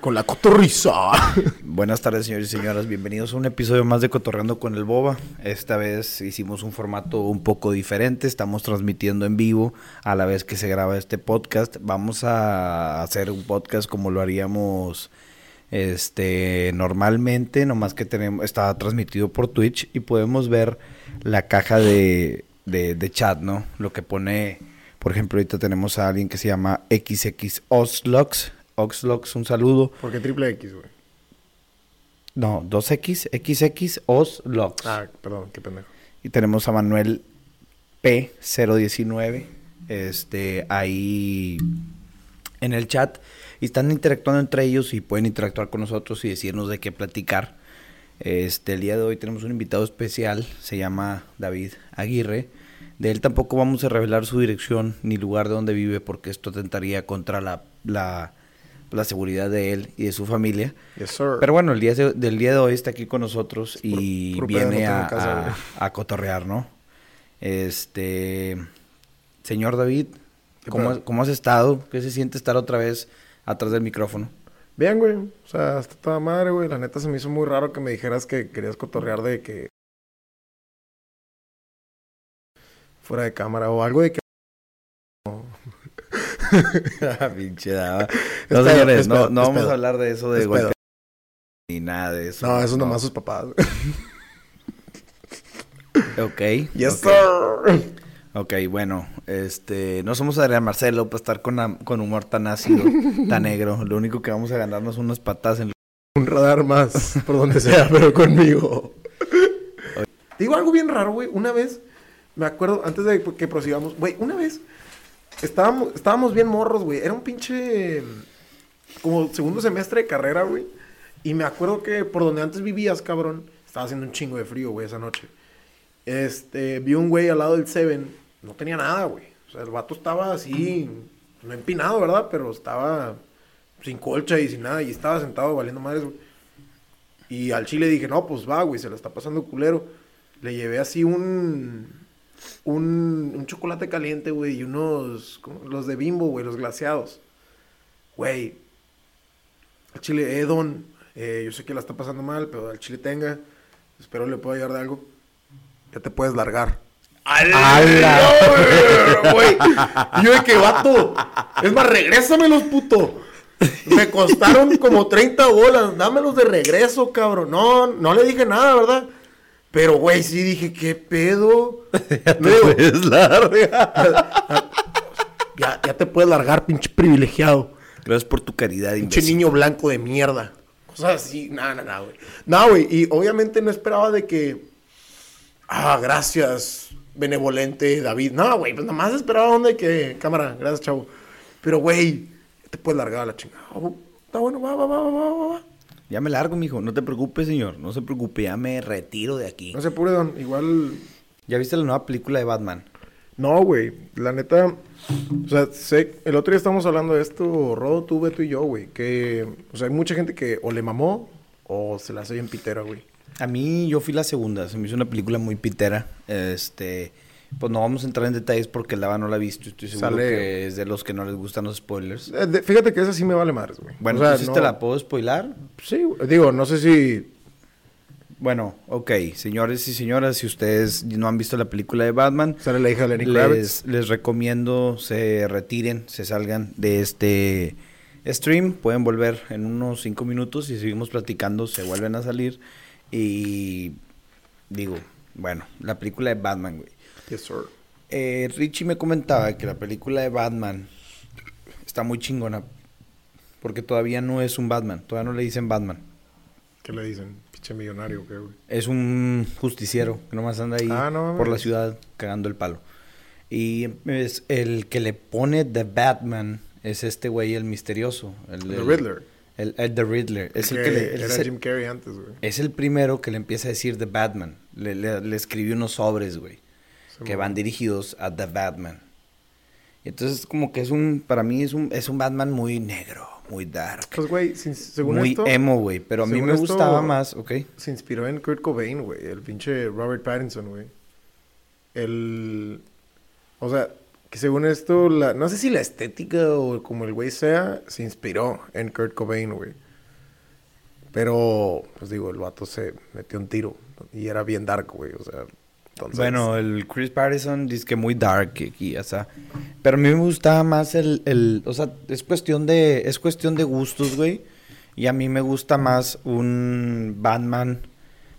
Con la cotorriza. Buenas tardes, señores y señoras. Bienvenidos a un episodio más de Cotorreando con el Boba. Esta vez hicimos un formato un poco diferente. Estamos transmitiendo en vivo a la vez que se graba este podcast. Vamos a hacer un podcast como lo haríamos este normalmente, nomás que tenemos está transmitido por Twitch y podemos ver la caja de, de, chat, ¿no? Lo que pone, por ejemplo, ahorita tenemos a alguien que se llama XX. Oxlox, un saludo. ¿Por qué triple X, güey? No, 2X, XX, Oslox. Ah, perdón, qué pendejo. Y tenemos a Manuel P019, este, ahí en el chat. Y están interactuando entre ellos y pueden interactuar con nosotros y decirnos de qué platicar. Este, el día de hoy tenemos un invitado especial, se llama David Aguirre. De él tampoco vamos a revelar su dirección ni lugar de donde vive porque esto atentaría contra la, la, la seguridad de él y de su familia. Yes, sir. Pero bueno, el día de, del día de hoy está aquí con nosotros y viene no a, casa, a- cotorrear, ¿no? Este, señor David, ¿Qué ¿cómo, cómo has estado? ¿Qué se siente estar otra vez atrás del micrófono? Bien, güey. O sea, está toda madre, güey. La neta se me hizo muy raro que me dijeras que querías cotorrear de que. Fuera de cámara o algo de que. Pinche daba. Es No, señores, es no, no vamos a hablar de eso de golpe ni nada de eso. No, eso nomás sus papás. Ok. Yes, ok. sir. Ok, bueno, este, no somos Adrián Marcelo para estar con, con humor tan ácido, tan negro. Lo único que vamos a ganarnos son unas patadas en Un radar más por donde sea, pero conmigo. Digo algo bien raro, güey. Una vez, me acuerdo, antes de que prosigamos, güey, una vez estábamos, estábamos bien morros, güey. Era un pinche. Como segundo semestre de carrera, güey. Y me acuerdo que por donde antes vivías, cabrón, estaba haciendo un chingo de frío, güey, esa noche. Este, vi un güey al lado del Seven, no tenía nada, güey. O sea, el vato estaba así, no empinado, ¿verdad? Pero estaba sin colcha y sin nada, y estaba sentado valiendo madres, güey. Y al chile dije, no, pues va, güey, se lo está pasando culero. Le llevé así un. Un, un chocolate caliente, güey, y unos. Los de bimbo, güey, los glaseados. Güey. Al chile, eh, Don, eh, yo sé que la está pasando mal, pero al chile tenga. Espero le pueda ayudar de algo. Ya te puedes largar. ¡Hala! güey! Yo de que vato. Es más, regrésamelos, puto. Me costaron como 30 bolas. Dámelos de regreso, cabrón. No, no le dije nada, ¿verdad? Pero, güey, sí dije, ¿qué pedo? Le digo, Es larga. ya, ya te puedes largar, pinche privilegiado. Gracias por tu caridad, Pinche imbécil. niño blanco de mierda. Cosas así, nada, nada, güey. No, güey, y obviamente no esperaba de que. Ah, gracias, benevolente David. No, güey, pues nada más esperaba donde que. Cámara, gracias, chavo. Pero, güey, ya te puedes largar a la chingada. Ah, Está bueno, va, va, va, va, va, va. Ya me largo, mijo. No te preocupes, señor. No se preocupe. Ya me retiro de aquí. No se apure, don. Igual. ¿Ya viste la nueva película de Batman? No, güey. La neta. O sea, sé, el otro día estábamos hablando de esto, Rodo, tú, Beto y yo, güey. Que, o sea, hay mucha gente que o le mamó o se la hace bien pitera, güey. A mí, yo fui la segunda. Se me hizo una película muy pitera. Este... Pues no vamos a entrar en detalles porque Lava no la ha visto. Estoy seguro Sale- que es de los que no les gustan los spoilers. Eh, de- fíjate que esa sí me vale madres, güey. Bueno, O sea, entonces no- te la puedo spoilar. Sí, digo, no sé si... Bueno, ok. Señores y señoras, si ustedes no han visto la película de Batman, Sale la hija de Lenny les, les recomiendo se retiren, se salgan de este stream. Pueden volver en unos cinco minutos y seguimos platicando, se vuelven a salir. Y digo, bueno, la película de Batman, güey. Yes, sir. Eh, Richie me comentaba que la película de Batman está muy chingona. Porque todavía no es un Batman, todavía no le dicen Batman. ¿Qué le dicen? Pinche millonario, ¿qué, güey? Es un justiciero que nomás anda ahí Ah, no por la ciudad cagando el palo. Y es el que le pone The Batman es este güey, el misterioso. El, The el- Riddler. El, el The Riddler. Es el Que le- era es el- Jim Carrey antes, güey. es el primero que le empieza a decir The Batman. Le, le, le escribió unos sobres, güey. Que van dirigidos a The Batman. Y entonces como que es un, para mí es un, es un Batman muy negro, muy dark. Pues, güey, sin- según muy esto... emo, güey. Pero a mí me esto- gustaba más, ¿ok? Se inspiró en Kurt Cobain, güey. El pinche Robert Pattinson, güey. El... O sea, Que según esto, la, no sé si la estética o como el güey sea, se inspiró en Kurt Cobain, güey. Pero, pues digo, el vato se metió un tiro y era bien dark, güey. O sea, entonces... Bueno, el Chris Patterson dice que muy dark aquí, o sea. Pero a mí me gustaba más el, el, o sea, es cuestión de, es cuestión de gustos, güey. Y a mí me gusta más un Batman,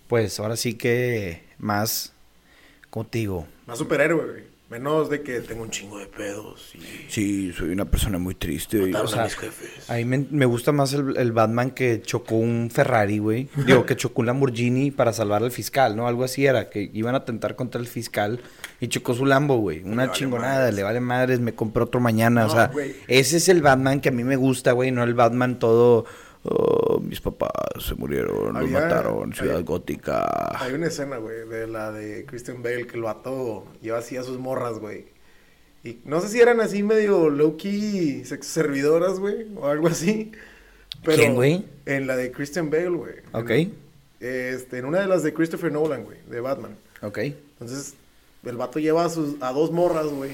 pues ahora sí que más, contigo. Más superhéroe, güey. Menos de que tengo un chingo de pedos. Y... Sí, soy una persona muy triste. Y, Mataron o sea, a mis jefes. a mí me, me gusta más el, el Batman que chocó un Ferrari, güey. Digo, que chocó un Lamborghini para salvar al fiscal, ¿no? Algo así era, que iban a atentar contra el fiscal y chocó su Lambo, güey. Una vale chingonada, madres. le vale madres, me compré otro mañana. o sea, güey. ese es el Batman que a mí me gusta, güey, no el Batman todo... "Oh, mis papás se murieron, los Había- mataron, Ciudad había- Gótica. Hay una escena, güey, de la de Christian Bale que el vato lleva así a sus morras, güey. Y no sé si eran así medio low-key sex servidoras, güey, o algo así. Pero ¿Quién, güey? En la de Christian Bale, güey. Ok, En, este, en una de las de Christopher Nolan, güey, de Batman. ok. Entonces, el vato lleva a, sus, a dos morras, güey.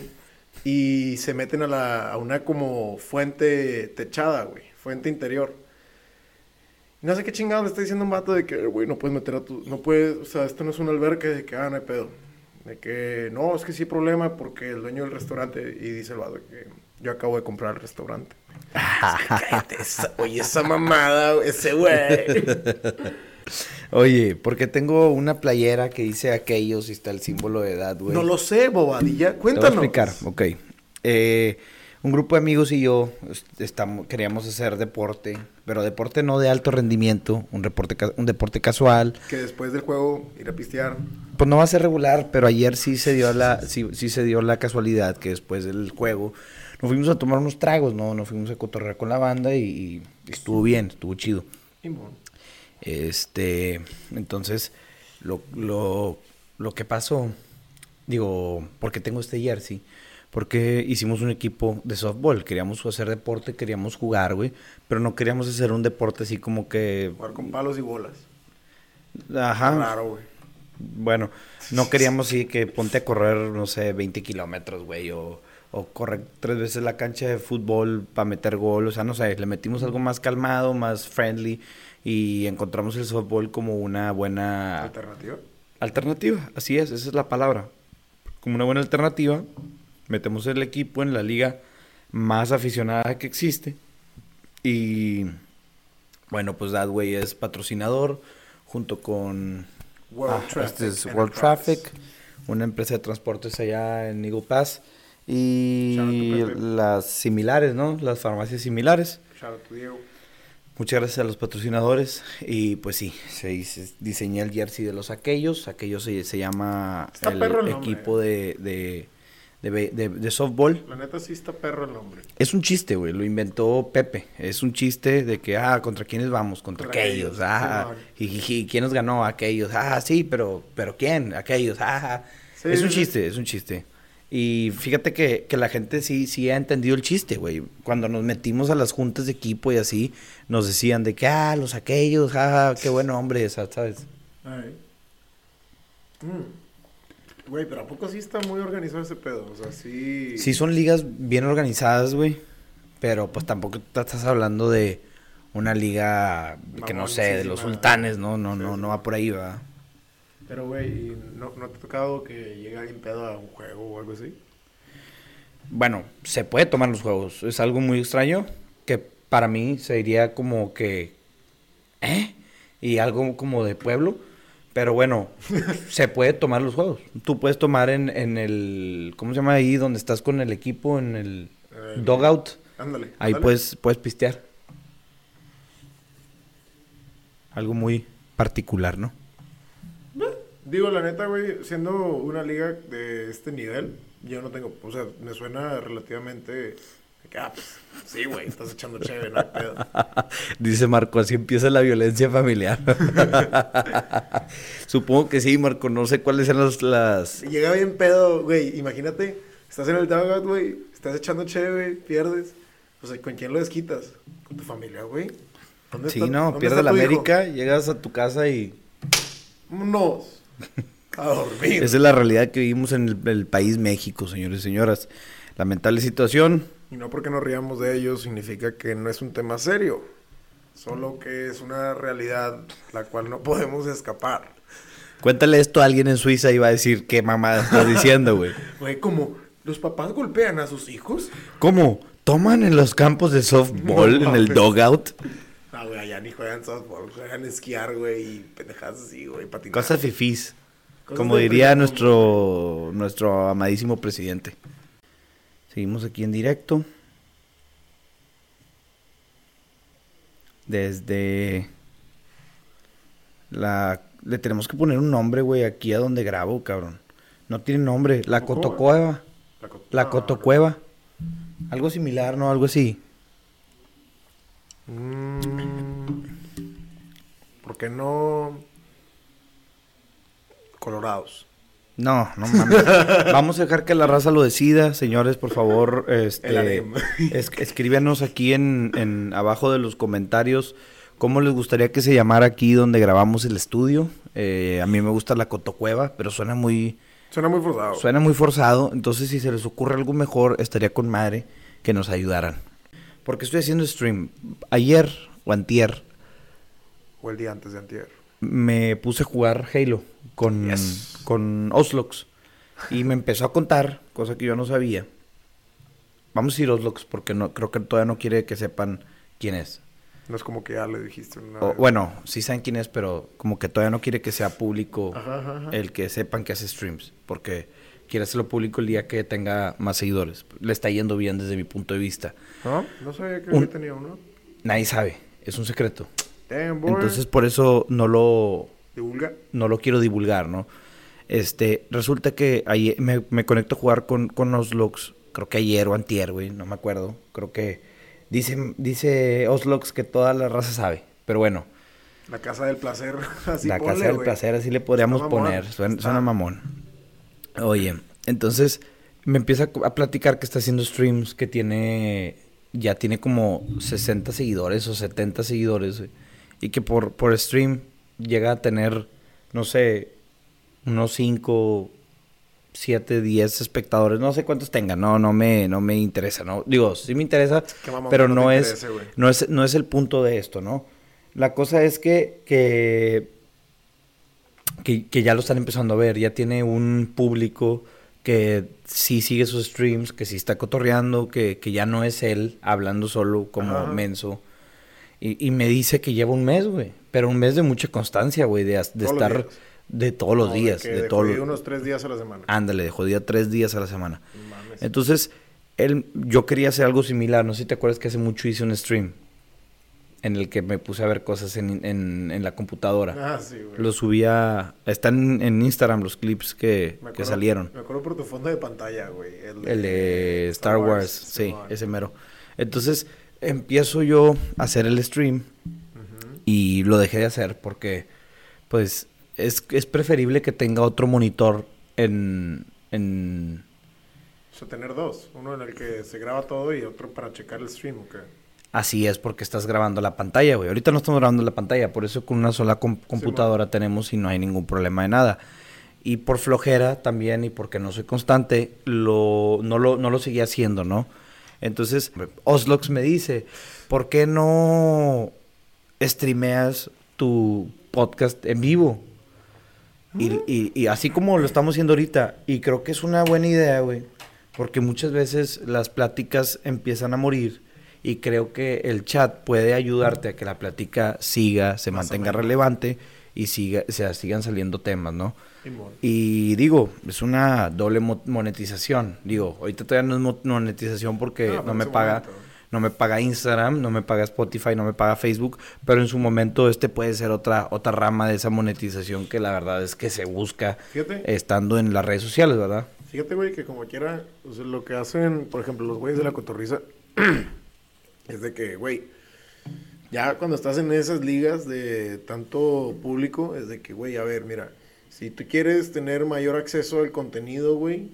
Y se meten a, la, a una como fuente techada, güey. Fuente interior. No sé qué chingado le está diciendo un vato de que, güey, no puedes meter a tu... No puedes... O sea, esto no es un albergue de que, ah, no hay pedo. De que, no, es que sí hay problema porque el dueño del restaurante... Y dice el vato que yo acabo de comprar el restaurante. Cállate, esa- oye, esa mamada, ese güey. Oye, porque tengo una playera que dice aquellos y está el símbolo de edad, güey. No lo sé, bobadilla. Te voy Cuéntanos. a explicar, ok. Eh, un grupo de amigos y yo est- estamos, queríamos hacer deporte, pero deporte no de alto rendimiento, un deporte, ca- un deporte casual. Que después del juego ir a pistear. Pues no va a ser regular, pero ayer sí se dio la, sí, sí se dio la casualidad que después del juego nos fuimos a tomar unos tragos, ¿no? Nos fuimos a cotorrear con la banda y, y estuvo bien, estuvo chido. Este, entonces, lo, lo, lo que pasó, digo, porque tengo este jersey, porque hicimos un equipo de softball, queríamos hacer deporte, queríamos jugar, güey, pero no queríamos hacer un deporte así como que, Jugar con palos y bolas. ajá, Raro, güey. bueno, no queríamos así que ponte a correr, no sé, 20 kilómetros, güey, o, o correr tres veces la cancha de fútbol para meter gol, o sea, no sé, le metimos algo más calmado, más friendly, y encontramos el softball como una buena Alternativa. alternativa, así es, esa es la palabra, como una buena alternativa, metemos el equipo en la liga más aficionada que existe, y bueno, pues Dadway es patrocinador, junto con World Ah, Traffic. este es Enterprise. World Traffic, una empresa de transportes allá en Eagle Pass. Y las similares, ¿no? Las farmacias similares. Diego. Muchas gracias a los patrocinadores. Y pues sí, se dice- diseñé el jersey de los aquellos. Aquellos se, se llama Está el equipo de, de, de, de- de softball. La neta sí está perro el nombre. Es un chiste, güey. Lo inventó Pepe. Es un chiste de que, ah, ¿contra quiénes vamos? Contra Contra aquellos. Ah, jijiji, ¿quién nos ganó? Aquellos. Ah, sí, pero, pero ¿quién? Aquellos. Ah, Sí, es un chiste, es un chiste. Y fíjate que, que la gente sí, sí ha entendido el chiste, güey. Cuando nos metimos a las juntas de equipo y así, nos decían de que, ah, los aquellos, ah, qué buen hombre, ¿sabes? Mm. Güey, pero ¿a poco sí está muy organizado ese pedo? O sea, sí... Sí son ligas bien organizadas, güey. Pero pues tampoco estás hablando de una liga que no sé, de los sultanes, ¿no? No, no, no va por ahí, ¿verdad? Pero, güey, ¿y ¿no, ¿no te ha tocado que llegue alguien pedo a un juego o algo así? Bueno, se puede tomar los juegos. Es algo muy extraño que para mí sería como que... ¿Eh? Y algo como de pueblo. Pero bueno, se puede tomar los juegos. Tú puedes tomar en, en el... ¿Cómo se llama ahí? Donde estás con el equipo, en el Eh, dogout. Ándale. Ahí ándale. puedes, puedes pistear. Algo muy particular, ¿no? Digo, la neta, güey, siendo una liga de este nivel, yo no tengo... O sea, me suena relativamente... ah, pues, sí, güey, estás echando chévere, no hay pedo. Dice Marco, así empieza la violencia familiar. Supongo que sí, Marco. No sé cuáles son las... Llega bien pedo, güey. Imagínate, estás en el dugout, güey. Estás echando chévere, pierdes. O sea, ¿con quién lo desquitas? Con tu familia, güey. ¿Dónde Sí, está- no, dónde pierde está la hijo? América, llegas a tu casa y... Vámonos. A dormir. Esa es la realidad que vivimos en el, el país México, señores y señoras. lamentable situación. Y no porque nos riamos de ellos significa que no es un tema serio. Solo que es una realidad la cual no podemos escapar. Cuéntale esto a alguien en Suiza y va a decir qué mamada estás diciendo, güey. Güey, como los papás golpean a sus hijos. ¿Cómo? ¿Toman en los campos de softball, No en el dugout? No, güey, allá ni juegan softball, juegan esquiar, güey, y pendejadas así, güey, patinar. Cosas fifís. Cosas Como diría nuestro, nuestro amadísimo presidente. Seguimos aquí en directo. Desde la... Le tenemos que poner un nombre, güey, aquí a donde grabo, cabrón. No tiene nombre. La. Cotocueva. La, La no, Cotocueva. Algo similar, ¿no? Algo así. Mm, ¿Por qué no? Colorados. No, no mames. Vamos a dejar que la raza lo decida, señores, por favor. Este, El harem. es- escríbanos aquí en, en abajo de los comentarios cómo les gustaría que se llamara aquí donde grabamos el estudio. Eh, a mí me gusta la cotocueva, pero suena muy, Suena muy forzado. suena muy forzado. Entonces, si se les ocurre algo mejor, estaría con madre que nos ayudaran. Porque estoy haciendo stream. Ayer o antier O el día antes de antier. me puse a jugar Halo con, Yes. con Oslox. Y me empezó a contar, cosa que yo no sabía. Vamos a decir Oslox porque no, creo que todavía no quiere que sepan quién es. No es como que ya le dijiste una O, vez. bueno, sí saben quién es, pero como que todavía no quiere que sea público Ajá, ajá, ajá. el que sepan que hace streams. Porque quiere hacerlo público el día que tenga más seguidores. Le está yendo bien desde mi punto de vista. ¿No? No sabía que Un- tenido uno. Nadie sabe, es un secreto. Damn, boy. Entonces por eso no lo, Divulga. no lo quiero divulgar, ¿no? Este, resulta que ayer me, me conecto a jugar con, con Oslox, creo que ayer o antier, güey, no me acuerdo. Creo que dice, dice Oslox que toda la raza sabe, pero bueno, La casa del placer. Así la ponle, casa del placer, así le podríamos Suena poner, suena, suena mamón. Oye, entonces me empieza a, a platicar que está haciendo streams, que tiene, ya tiene como 60 seguidores o 70 seguidores, güey, y que por, por stream llega a tener, no sé, unos 5, 7, 10 espectadores, no sé cuántos tenga, no, no me, no me interesa, no, digo, sí me interesa, pero no es, interese, no es, no es el punto de esto, ¿no? La cosa es que, que, que, que ya lo están empezando a ver, ya tiene un público que sí sigue sus streams, que sí está cotorreando, que, que ya no es él hablando solo como Ajá. menso. Y, y me dice que lleva un mes, güey, pero un mes de mucha constancia, güey, de, estar de todos los No, días, de, de todos los... unos tres días a la semana. Ándale, de jodida tres días a la semana. Mames. Entonces, él, yo quería hacer algo similar. No sé si te acuerdas que hace mucho hice un stream en el que me puse a ver cosas en, en- en la computadora. Ah, sí, güey. Lo subía, están en Instagram los clips que, que salieron. Me acuerdo por tu fondo de pantalla, güey. El de Star Wars, sí, Simón. ese mero. Entonces, empiezo yo a hacer el stream. Y lo dejé de hacer porque, pues, es, es preferible que tenga otro monitor en, en, O sea, tener dos. Uno en el que se graba todo y otro para checar el stream, ¿o qué? Así es, porque estás grabando la pantalla, güey. Ahorita no estamos grabando la pantalla, por eso con una sola com- computadora tenemos y no hay ningún problema de nada. Y por flojera también y porque no soy constante, lo, no, lo, no lo seguía haciendo, ¿no? Entonces, Oslox me dice, ¿por qué no streameas tu podcast en vivo? Y, y- y así como lo estamos haciendo ahorita, y creo que es una buena idea, güey, porque muchas veces las pláticas empiezan a morir y creo que el chat puede ayudarte a que la plática siga, se Más mantenga relevante y siga, o sea, sigan saliendo temas, ¿no? Y digo, es una doble mo- monetización. Digo, ahorita todavía no es mo- monetización porque Ah, no me paga, momento. No me paga Instagram, no me paga Spotify, no me paga Facebook, pero en su momento este puede ser otra otra rama de esa monetización que la verdad es que se busca Fíjate. estando en las redes sociales, ¿verdad? Fíjate, güey, que como quiera, o sea, lo que hacen, por ejemplo, los güeyes de la cotorriza, es de que, güey, ya cuando estás en esas ligas de tanto público, es de que, güey, a ver, mira, si tú quieres tener mayor acceso al contenido, güey,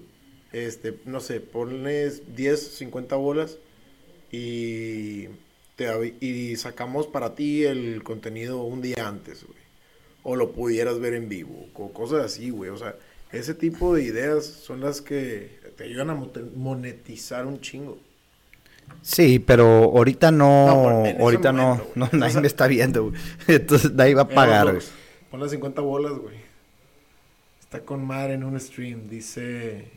este, no sé, pones 10, 50 bolas y, te, y sacamos para ti el contenido un día antes, güey. O lo pudieras ver en vivo, o cosas así, güey. O sea, ese tipo de ideas son las que te ayudan a monetizar un chingo. Sí, pero ahorita no, ahorita no, momento, no, güey. O nadie sea- me está viendo, güey. Entonces nadie va a pagar, güey. Pon las 50 bolas, güey. Está con madre en un stream, dice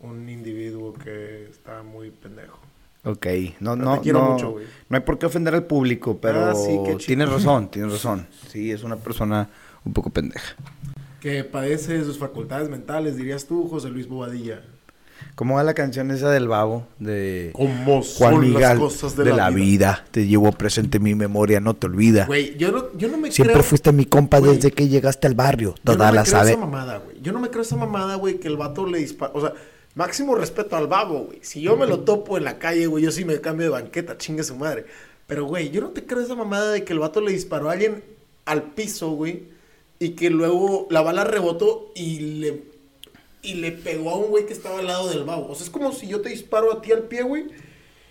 un individuo que está muy pendejo. Ok, no, Pero no, quiero no, mucho, güey. no hay por qué ofender al público, pero Ah, sí, tienes razón, tienes razón. Sí, es una persona un poco pendeja. Que padece de sus facultades mentales, dirías tú, José Luis Bobadilla. ¿Cómo va la canción esa del babo? De ¿Cómo Juan son Miguel, las cosas de, la, vida? Te llevo presente en mi memoria, no te olvida. Güey, yo no, yo no me Siempre creo... fuiste mi compa Güey, desde que llegaste al barrio. Yo Toda no me la creo sabe. esa mamada, güey. Yo no me creo esa mamada, güey, que el vato le dispara. O sea, máximo respeto al babo, güey. Si yo me lo topo en la calle, güey, yo sí me cambio de banqueta, chingue su madre. Pero, güey, yo no te creo esa mamada de que el vato le disparó a alguien al piso, güey. Y que luego la bala rebotó y le, y le pegó a un güey que estaba al lado del babo. O sea, es como si yo te disparo a ti al pie, güey.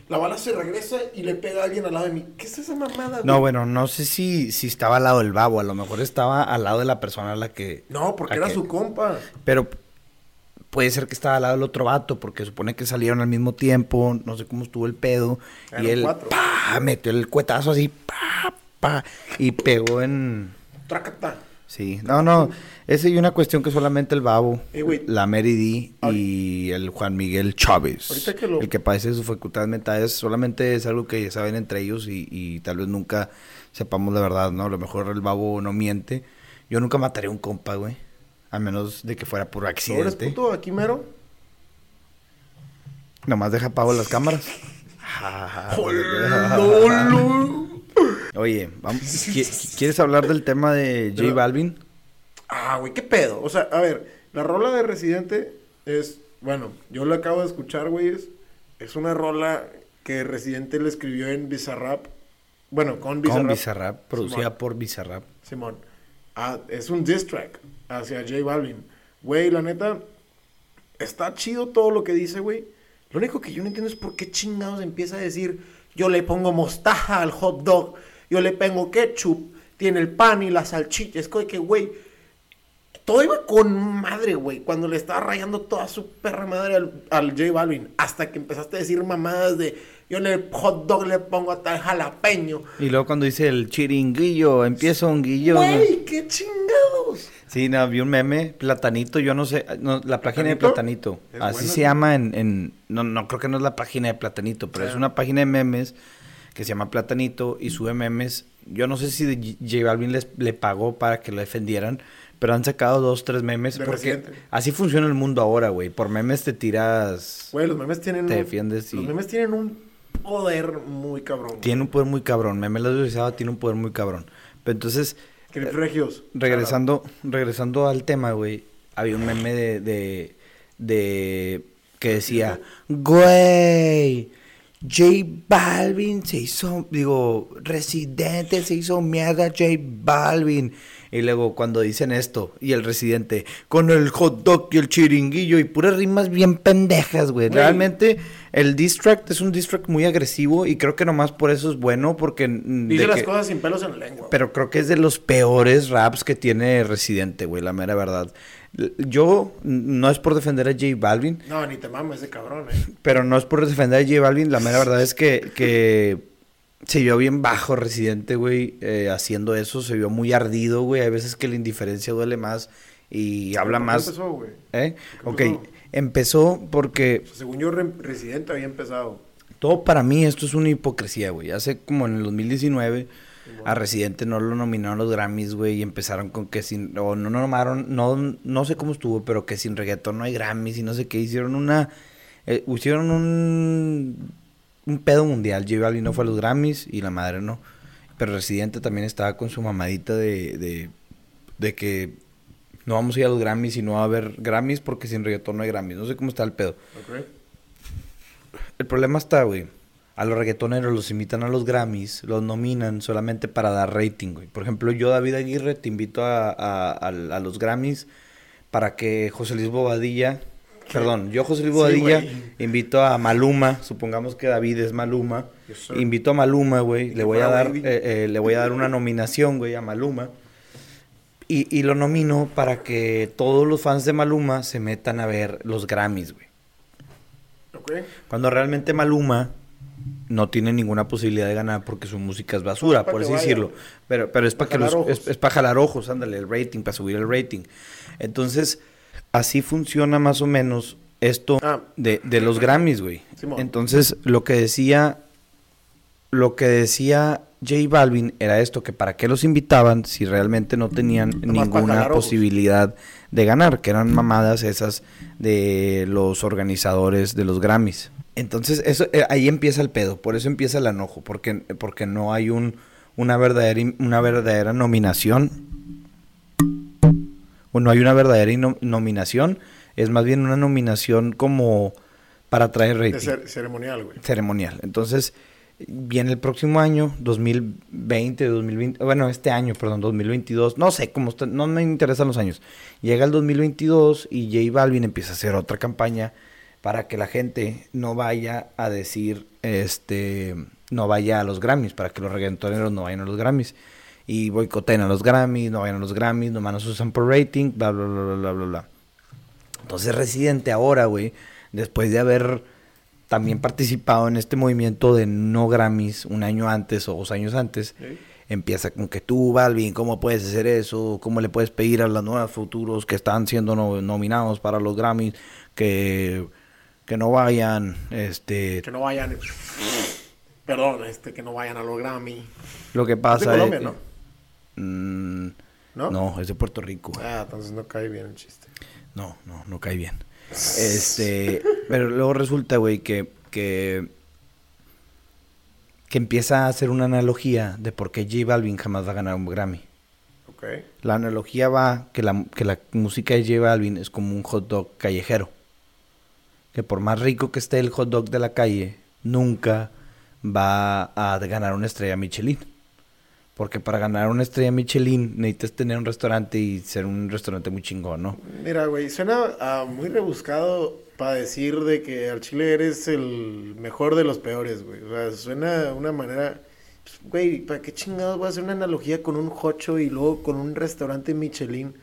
La bala se regresa y le pega a alguien al lado de mí. ¿Qué es esa mamada, güey? No, bueno, no sé si, si estaba al lado del babo. A lo mejor estaba al lado de la persona a la que... No, porque era que- su compa. Pero puede ser que estaba al lado del otro vato, porque supone que salieron al mismo tiempo, no sé cómo estuvo el pedo. Eran y él cuatro. ¡pa! metió el cuetazo así, pa, pa, y pegó en... Tracata. Sí, no, no, esa y una cuestión que solamente el babo, Eh, la Mary D y el Juan Miguel Chávez, Ahorita que lo- el que padece de sus facultades mentales, solamente es algo que saben entre ellos y, y tal vez nunca sepamos la verdad, ¿no? A lo mejor el babo no miente. Yo nunca mataré a un compa, güey, a menos de que fuera por ¿Sobres accidente. puto aquí mero? Nomás deja apago las cámaras. Oye, vamos, ¿qui- ¿quieres hablar del tema de J Balvin? Ah, güey, qué pedo. O sea, a ver, la rola de Residente es, bueno, yo lo acabo de escuchar, güey, es, es una rola que Residente le escribió en Bizarrap. Bueno, con Bizarrap. Con Bizarrap, producida Simón. por Bizarrap. Simón. Ah, es un diss track hacia J Balvin. Güey, la neta, está chido todo lo que dice, güey. Lo único que yo no entiendo es por qué chingados empieza a decir, yo le pongo mostaja al hot dog, yo le pongo ketchup, tiene el pan y la salchicha. Es que, güey, todo iba con madre, güey, cuando le estaba rayando toda su perra madre al, al J Balvin. Hasta que empezaste a decir mamadas de, yo en el hot dog le pongo tal jalapeño. Y luego cuando dice el chiringuillo, empieza un guillo. Güey, qué chingados. Sí, no, vi un meme, Platanito, yo no sé, no, la página de ¿Platanito? Es Así bueno, se llama en, en- no, no creo que no es la página de Platanito, pero es Ah. una página de memes que se llama Platanito y sube memes. Yo no sé si J Balvin les, le pagó para que lo defendieran, pero han sacado dos, tres memes De porque así funciona el mundo ahora, güey. Por memes te tiras, Güey, los memes tienen Te defiendes y- Los memes tienen un poder muy cabrón. tiene un poder muy cabrón. Meme la utilizaba, tiene un poder muy cabrón. Pero entonces, Crip Regios. Regresando, regresando al tema, güey, había un meme de, de, de que decía, güey, J Balvin se hizo, digo, Residente se hizo mierda J Balvin. Y luego cuando dicen esto, y el Residente, con el hot dog y el chiringuillo, y puras rimas bien pendejas, güey. Realmente el diss track es un diss track muy agresivo y creo que nomás por eso es bueno, porque... Dice las que- cosas sin pelos en la lengua. pero creo que es de los peores raps que tiene Residente, güey, la mera verdad. Yo, n- no es por defender a J Balvin, No, ni te mames ese cabrón, eh. pero no es por defender a J Balvin, la mera verdad es que, que se vio bien bajo Residente, güey, eh, haciendo eso, se vio muy ardido, güey. Hay veces que la indiferencia duele más y habla ¿Por qué más. empezó, güey? ¿Eh? ¿Por Ok, empezó? empezó porque según yo, Re- Residente había empezado. todo para mí esto es una hipocresía, güey. Hace como en el 2019 a Residente no lo nominaron los Grammys, güey, y empezaron con que sin o no nominaron, no no sé cómo estuvo, pero que sin reggaetón no hay Grammys y no sé qué, hicieron una eh, hicieron un un pedo mundial. J Balvin no fue a los Grammys y la madre no. Pero Residente también estaba con su mamadita de, de, de que no vamos a ir a los Grammys y no va a haber Grammys porque sin reggaetón no hay Grammys. No sé cómo está el pedo. El problema está, güey. A los reggaetoneros los invitan a los Grammys, los nominan solamente para dar rating, güey. Por ejemplo, yo, David Aguirre, te invito a, a- a- a los Grammys para que José Luis Bobadilla, perdón, yo, José Luis Bobadilla, invito a Maluma, supongamos que David es Maluma, Yes, invito a Maluma, güey, le voy a dar, eh, eh, le voy a dar una nominación, güey, a Maluma. Y, y lo nomino para que todos los fans de Maluma se metan a ver los Grammys, güey. Cuando realmente Maluma no tiene ninguna posibilidad de ganar porque su música es basura, por así decirlo. Pero, pero es para que los, es, es para jalar ojos, ándale, el rating, para subir el rating. Entonces, así funciona más o menos esto Ah. de, de los Grammys, güey. Simón. Entonces, lo que decía, lo que decía J Balvin era esto, que para qué los invitaban si realmente no tenían ninguna ojos. posibilidad de ganar, que eran mamadas esas de los organizadores de los Grammys. Entonces, eso eh, ahí empieza el pedo, por eso empieza el enojo, porque, porque no hay un, una, verdadera, una verdadera nominación. O no hay una verdadera nominación, es más bien una nominación como para traer rating cer- ceremonial, güey. ceremonial. Entonces, viene el próximo año, 2020, 2020, bueno, este año, perdón, 2022, no sé cómo está, no me interesan los años. Llega el 2022 y J Balvin empieza a hacer otra campaña para que la gente no vaya a decir, este, no vaya a los Grammys, para que los reggaetoneros no vayan a los Grammys. Y boicoteen a los Grammys, no vayan a los Grammys, nomás nos usan por rating, bla, bla, bla, bla, bla, bla, bla. Entonces Residente ahora, güey, después de haber también participado en este movimiento de no Grammys un año antes o dos años antes, Sí. empieza con que tú, Balvin, ¿cómo puedes hacer eso? ¿Cómo le puedes pedir a los nuevos futuros que están siendo no- nominados para los Grammys que, que no vayan? Este, Que no vayan. Perdón, este, que no vayan a los Grammy. lo que pasa Colombia, es... ¿no? Mm, ¿No? ¿No? es de Puerto Rico. Ah, entonces no cae bien el chiste. No, no, no cae bien. Este, pero luego resulta, güey, que, que, que empieza a hacer una analogía de por qué J Balvin jamás va a ganar un Grammy. Ok. La analogía va que la, que la música de J Balvin es como un hot dog callejero. Que por más rico que esté el hot dog de la calle, nunca va a ganar una estrella Michelin. Porque para ganar una estrella Michelin necesitas tener un restaurante y ser un restaurante muy chingón, ¿no? Mira, güey, suena ah, muy rebuscado para decir de que al chile eres el mejor de los peores, güey. O sea, suena una manera... pues, Güey, ¿para qué chingados voy a hacer una analogía con un hocho y luego con un restaurante Michelin?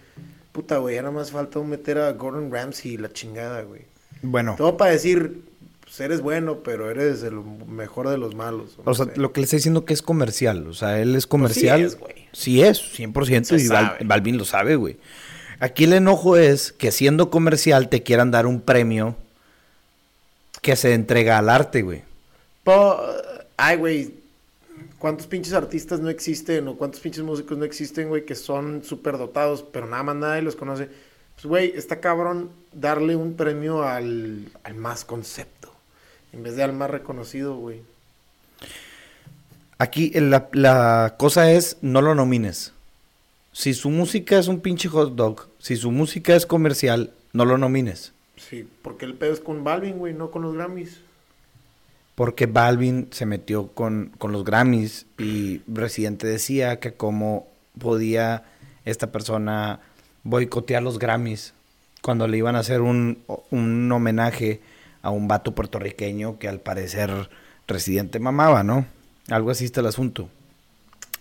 Puta, güey, ya nada más falta meter a Gordon Ramsay y la chingada, güey. Bueno, Todo para decir, pues eres bueno, pero eres el mejor de los malos. O sea, sé. lo que le está diciendo que es comercial. O sea, él es comercial. es, güey. Sí es, 100%. Se y Val-. Balvin lo sabe, güey. Aquí el enojo es que siendo comercial te quieran dar un premio que se entrega al arte, güey. Po- Ay, güey. ¿Cuántos pinches artistas no existen o cuántos pinches músicos no existen, güey, que son súper dotados, pero nada más nadie los conoce? Pues, güey, está cabrón darle un premio al, al más concepto en vez de al más reconocido, güey. Aquí la cosa es no lo nomines. Si su música es un pinche hot dog, si su música es comercial, no lo nomines. Sí, porque el pedo es con Balvin, güey, no con los Grammys. Porque Balvin se metió con, con los Grammys y Residente decía que cómo podía esta persona boicotear los Grammys cuando le iban a hacer un, un homenaje a un vato puertorriqueño que al parecer Residente mamaba, ¿no? Algo así está el asunto.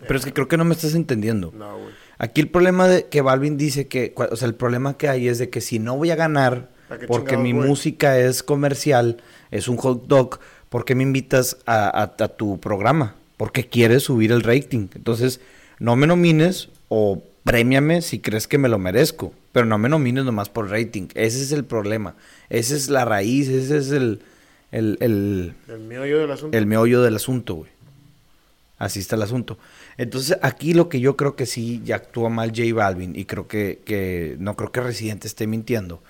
Pero es que creo que no me estás entendiendo. No, güey. Aquí el problema de que Balvin dice que, o sea, el problema que hay es de que si no voy a ganar ¿Para qué porque mi música es comercial, es un hot dog, ¿por qué me invitas a, a- a tu programa? Porque quieres subir el rating. Entonces, no me nomines o premiame si crees que me lo merezco, pero no me nomines nomás por rating. Ese es el problema. Esa es la raíz, ese es el, el, el, El meollo del asunto. el meollo del asunto, güey. Así está el asunto. Entonces, aquí lo que yo creo que sí ya actúa mal J Balvin, y creo que, que no creo que Residente esté mintiendo,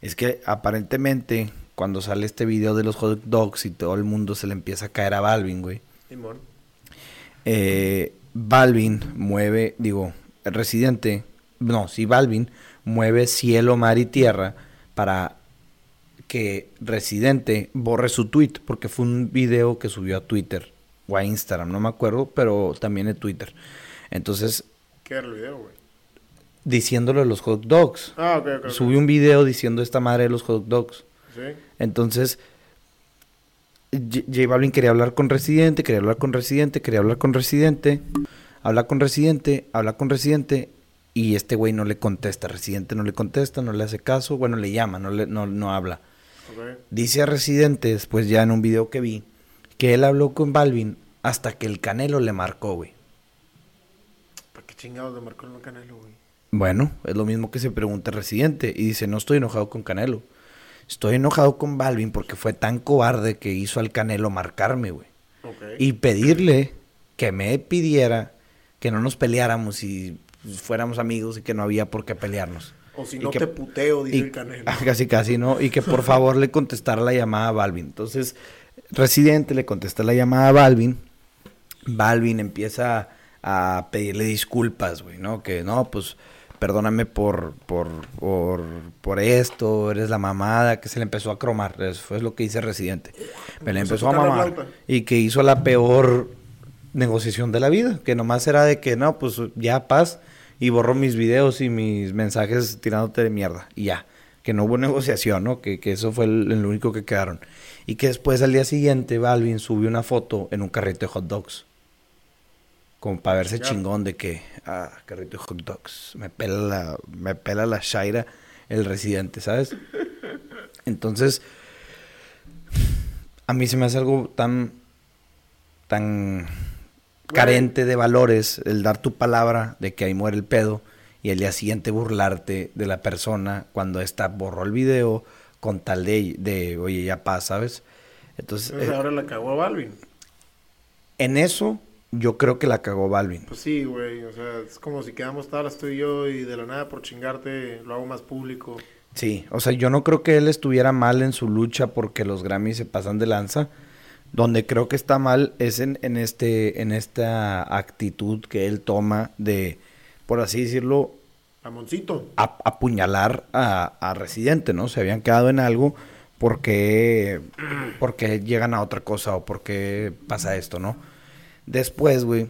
es que aparentemente cuando sale este video de los hot dogs y todo el mundo se le empieza a caer a Balvin, güey. Eh, Balvin mueve, digo, Residente, no, sí, Balvin mueve cielo, mar y tierra para que Residente borre su tweet, porque fue un video que subió a Twitter o a Instagram, no me acuerdo, pero también en Twitter. Entonces, ¿Qué era el video, güey? diciéndole los hot dogs. Ah, ok, ok. Subió un video diciendo esta madre de los hot dogs. Sí. Entonces, J J Balvin quería hablar con Residente, quería hablar con Residente, quería hablar con Residente, habla con Residente, habla con Residente, y este güey no le contesta, Residente no le contesta, no le hace caso, bueno, le llama, no, le, no, no habla. Dice a Residente, después ya en un video que vi, que él habló con Balvin hasta que el Canelo le marcó, güey. ¿Para qué chingados le marcó el Canelo, güey? Bueno, es lo mismo que se pregunta Residente y dice, no estoy enojado con Canelo. Estoy enojado con Balvin porque fue tan cobarde que hizo al Canelo marcarme, güey. Y pedirle que me pidiera que no nos peleáramos y fuéramos amigos y que no había por qué pelearnos. O si no te puteo, dice el Canelo. Casi, casi, ¿no? Y que por favor le contestara la llamada a Balvin. Entonces, Residente le contesta la llamada a Balvin. Balvin empieza a pedirle disculpas, güey, ¿no? Que no, pues perdóname por, por, por, por, esto, eres la mamada, que se le empezó a cromar. Eso fue lo que dice Residente. Me le empezó a mamar. Y que hizo la peor negociación de la vida, que nomás era de que, no, pues ya paz, y borró mis videos y mis mensajes tirándote de mierda, y ya. Que no hubo negociación, ¿no? Que, que eso fue el, el, único que quedaron. Y que después al día siguiente Balvin subió una foto en un carrito de hot dogs. Como para verse chingón de que, ah, carrito de hot dogs, me pela la, me pela la Shaira el residente, ¿sabes? Entonces, a mí se me hace algo tan, tan carente de valores el dar tu palabra de que ahí muere el pedo y el día siguiente burlarte de la persona cuando esta borró el video con tal de, de oye, ya pasa, ¿sabes? Entonces... Eh, ahora la cagó a Balvin. En eso yo creo que la cagó Balvin. Pues sí, güey. O sea, es como si quedamos tablas tú y yo y de la nada por chingarte lo hago más público. Sí, o sea, yo no creo que él estuviera mal en su lucha porque los Grammys se pasan de lanza. Donde creo que está mal es en, en, este, en esta actitud que él toma de, por así decirlo, Ramoncito. apuñalar a, a Residente, ¿no? Se habían quedado en algo porque, porque llegan a otra cosa o porque pasa esto, ¿no? Después, güey,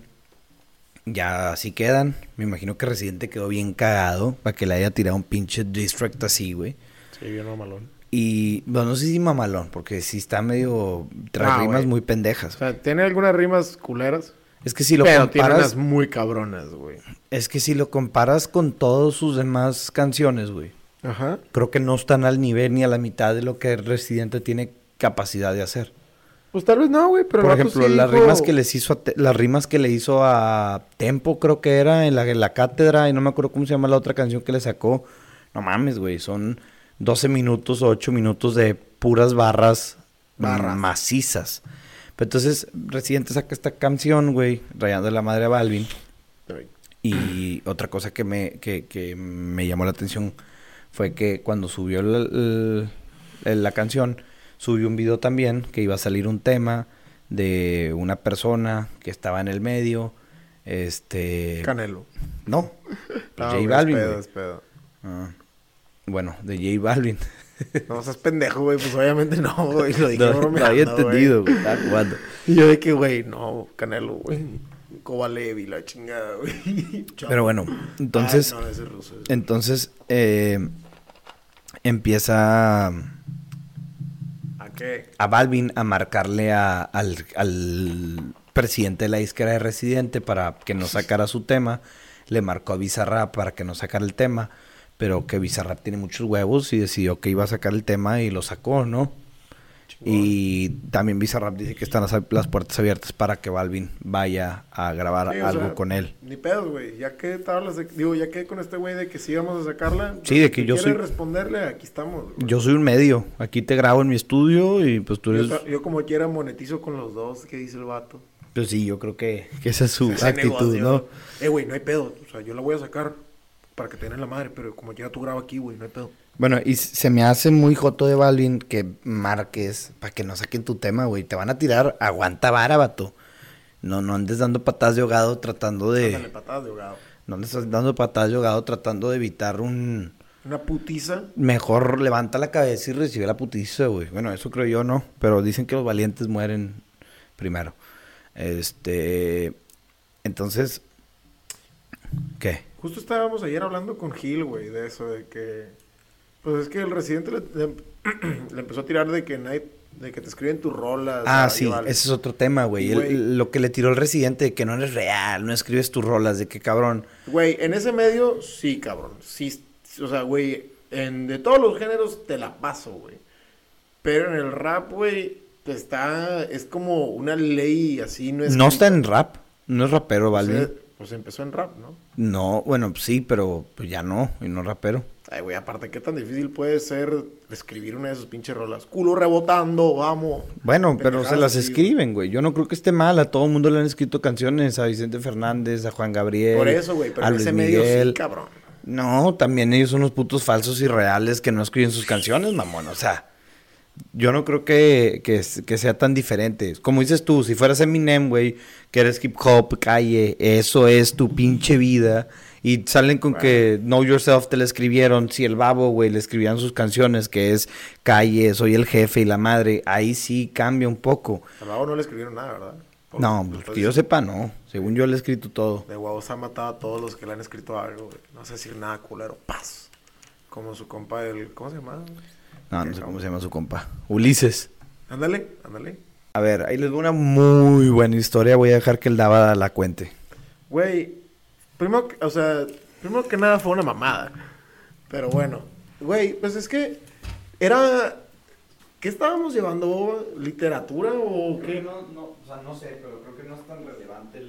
ya así quedan. Me imagino que Residente quedó bien cagado para que le haya tirado un pinche district así, güey. Sí, bien mamalón. Y, bueno, no sé si mamalón, porque sí está medio... Tras ah, rimas muy pendejas. O sea, tiene algunas rimas culeras. Es que si lo pero comparas... Tiene unas muy cabronas, güey. Es que si lo comparas con todas sus demás canciones, güey. Ajá. Creo que no están al nivel ni a la mitad de lo que Residente tiene capacidad de hacer. Pues tal vez no, güey, pero... Por ejemplo, las rimas que les hizo a las rimas que le hizo a Tempo, creo que era, en la, en la cátedra, y no me acuerdo cómo se llama la otra canción que le sacó. No mames, güey, son 12 minutos o 8 minutos de puras barras, macizas. Pero entonces, Residente saca esta canción, güey, rayando la madre a Balvin. Y otra cosa que me, que, que me llamó la atención fue que cuando subió la canción subió un video también que iba a salir un tema de una persona que estaba en el medio. Este. Canelo. No. J Balvin. Ah. Bueno, de J Balvin. No seas pendejo, güey. Pues obviamente no, güey. Lo dije no, No había entendido, güey. Estaba jugando. Y yo de que, güey, no, Canelo, güey. Kovalev y la chingada, güey. Pero bueno, entonces. no, ese ruso, Entonces, eh, empieza a Balvin a marcarle al, presidente de la disquera de Residente para que no sacara su tema. Le marcó a Bizarrap para que no sacara el tema. Pero que Bizarrap tiene muchos huevos y decidió que iba a sacar el tema y lo sacó, ¿no? Y también Bizarrap dice que están las, puertas abiertas para que Balvin vaya a grabar algo con él. Ni pedo, güey. Ya que tablas digo, ya que con este güey de que sí vamos a sacarla. Sí, de que yo soy. responderle, aquí estamos. Yo soy un medio. Aquí te grabo en mi estudio y pues tú eres. Yo, como quiera monetizo con los dos, ¿qué dice el vato? Pues sí, yo creo que, esa es su actitud, ¿no? Eh, güey, no hay pedo. O sea, yo la voy a sacar para que tengan la madre, pero como quiera tú grabo aquí, güey, no hay pedo. Bueno, y se me hace muy joto de Balvin que marques para que no saquen tu tema, güey. Te van a tirar, aguanta vara, vato. No, no andes dando patadas de ahogado tratando de... Dale patadas de ahogado. No andes dando patadas de ahogado tratando de evitar un... ¿Una putiza? Mejor levanta la cabeza y recibe la putiza, güey. Bueno, eso creo yo, ¿no? Pero dicen que los valientes mueren primero. Este... Entonces... ¿Qué? Justo estábamos ayer hablando con Gil, güey, de eso, de que Pues es que el residente le, le- le empezó a tirar de que nadie, de que te escriben tus rolas. Ah, a sí, ese es otro tema, güey. El- Güey. Lo que le tiró el residente de que no eres real, no escribes tus rolas, de que cabrón. Güey, en ese medio, sí, cabrón. Sí, o sea, güey, en, de todos los géneros te la paso, güey. Pero en el rap, güey, te está, es como una ley así, no es... No está en rap, no es rapero, ¿vale? Pues empezó en rap, ¿no? No, bueno, sí, pero pues ya no, y no rapero. Ay, güey, aparte, ¿qué tan difícil puede ser escribir una de sus pinches rolas? Culo rebotando, vamos. Bueno, pero se las escriben, güey. Yo no creo que esté mal. A todo el mundo le han escrito canciones. A Vicente Fernández, a Juan Gabriel. Por eso, güey, pero a en Luis ese medio sí, Miguel. cabrón. No, también ellos son unos putos falsos y reales que no escriben sus canciones, mamón. O sea, yo no creo que, que, que sea tan diferente. Como dices tú, si fueras Eminem, güey, que eres hip hop, calle, eso es tu pinche vida. Y salen con que Know Yourself te la escribieron. Si el babo, güey, le escribían sus canciones, que es calle, soy el jefe y la madre, ahí sí cambia un poco. Al babo no le escribieron nada, ¿verdad? Por- No, pues que yo sepa, no. Según yo le he escrito todo. De huevos ha matado a todos los que le han escrito algo, güey. No sé decir nada culero. Paz. Como su compa, el... ¿Cómo se llama? No, no sé cómo se llama su compa. Ulises. Ándale, ándale. A ver, ahí les doy una muy buena historia. Voy a dejar que el Dava la cuente. Güey, primero, que- o sea, primero que nada fue una mamada. Pero bueno, güey, pues es que era... ¿Qué estábamos llevando? ¿Literatura o qué? no, no, o sea, no sé, pero creo que no es tan relevante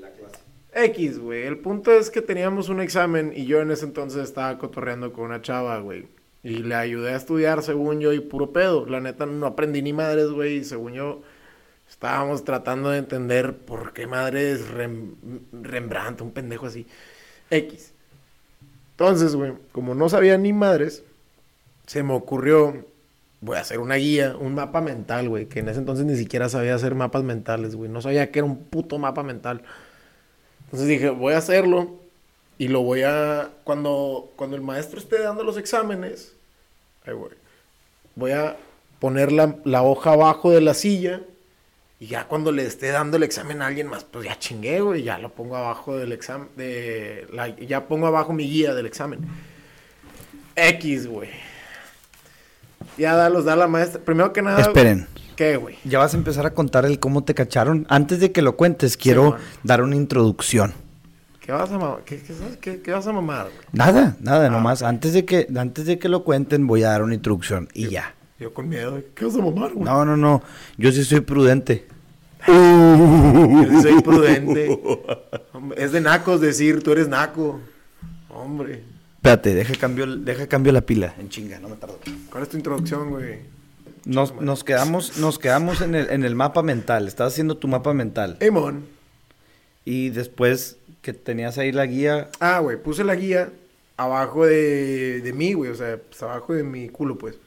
la clase. X, güey. El punto es que teníamos un examen y yo en ese entonces estaba cotorreando con una chava, güey. Y le ayudé a estudiar, según yo, y puro pedo. La neta, no aprendí ni madres, güey. Y según yo, estábamos tratando de entender por qué madres Rem- Rembrandt, un pendejo así. X. Entonces, güey, como no sabía ni madres, se me ocurrió, voy a hacer una guía, un mapa mental, güey. Que en ese entonces ni siquiera sabía hacer mapas mentales, güey. No sabía que era un puto mapa mental. Entonces dije, voy a hacerlo y lo voy a... Cuando, cuando el maestro esté dando los exámenes, ahí voy. Voy a poner la, la hoja abajo de la silla y ya cuando le esté dando el examen a alguien más, pues ya chingué, güey, ya lo pongo abajo del examen, de la- ya pongo abajo mi guía del examen. X, güey. Ya da, los da la maestra. Primero que nada... Esperen. ¿Qué, güey? Ya vas a empezar a contar el cómo te cacharon. Antes de que lo cuentes, quiero dar una introducción. ¿Qué vas a mamar? ¿Qué, qué, vas a mamar, güey? Nada, nada, Ah, nomás. Antes de que, antes de que lo cuenten, voy a dar una introducción y ya. Yo con miedo. ¿Qué vas a mamar, güey? No, no, no. Yo sí soy prudente. Yo sí soy prudente. Hombre, Es de nacos decir, tú eres naco. Hombre. Espérate, deja cambio, deja cambio la pila. En chinga, no me tardo. ¿Cuál es tu introducción, güey? Nos, nos quedamos, nos quedamos en el, en el mapa mental. Estás haciendo tu mapa mental. Emon. Y después que tenías ahí la guía. Ah, güey, puse la guía abajo de, de mí, güey. O sea, pues, abajo de mi culo, pues.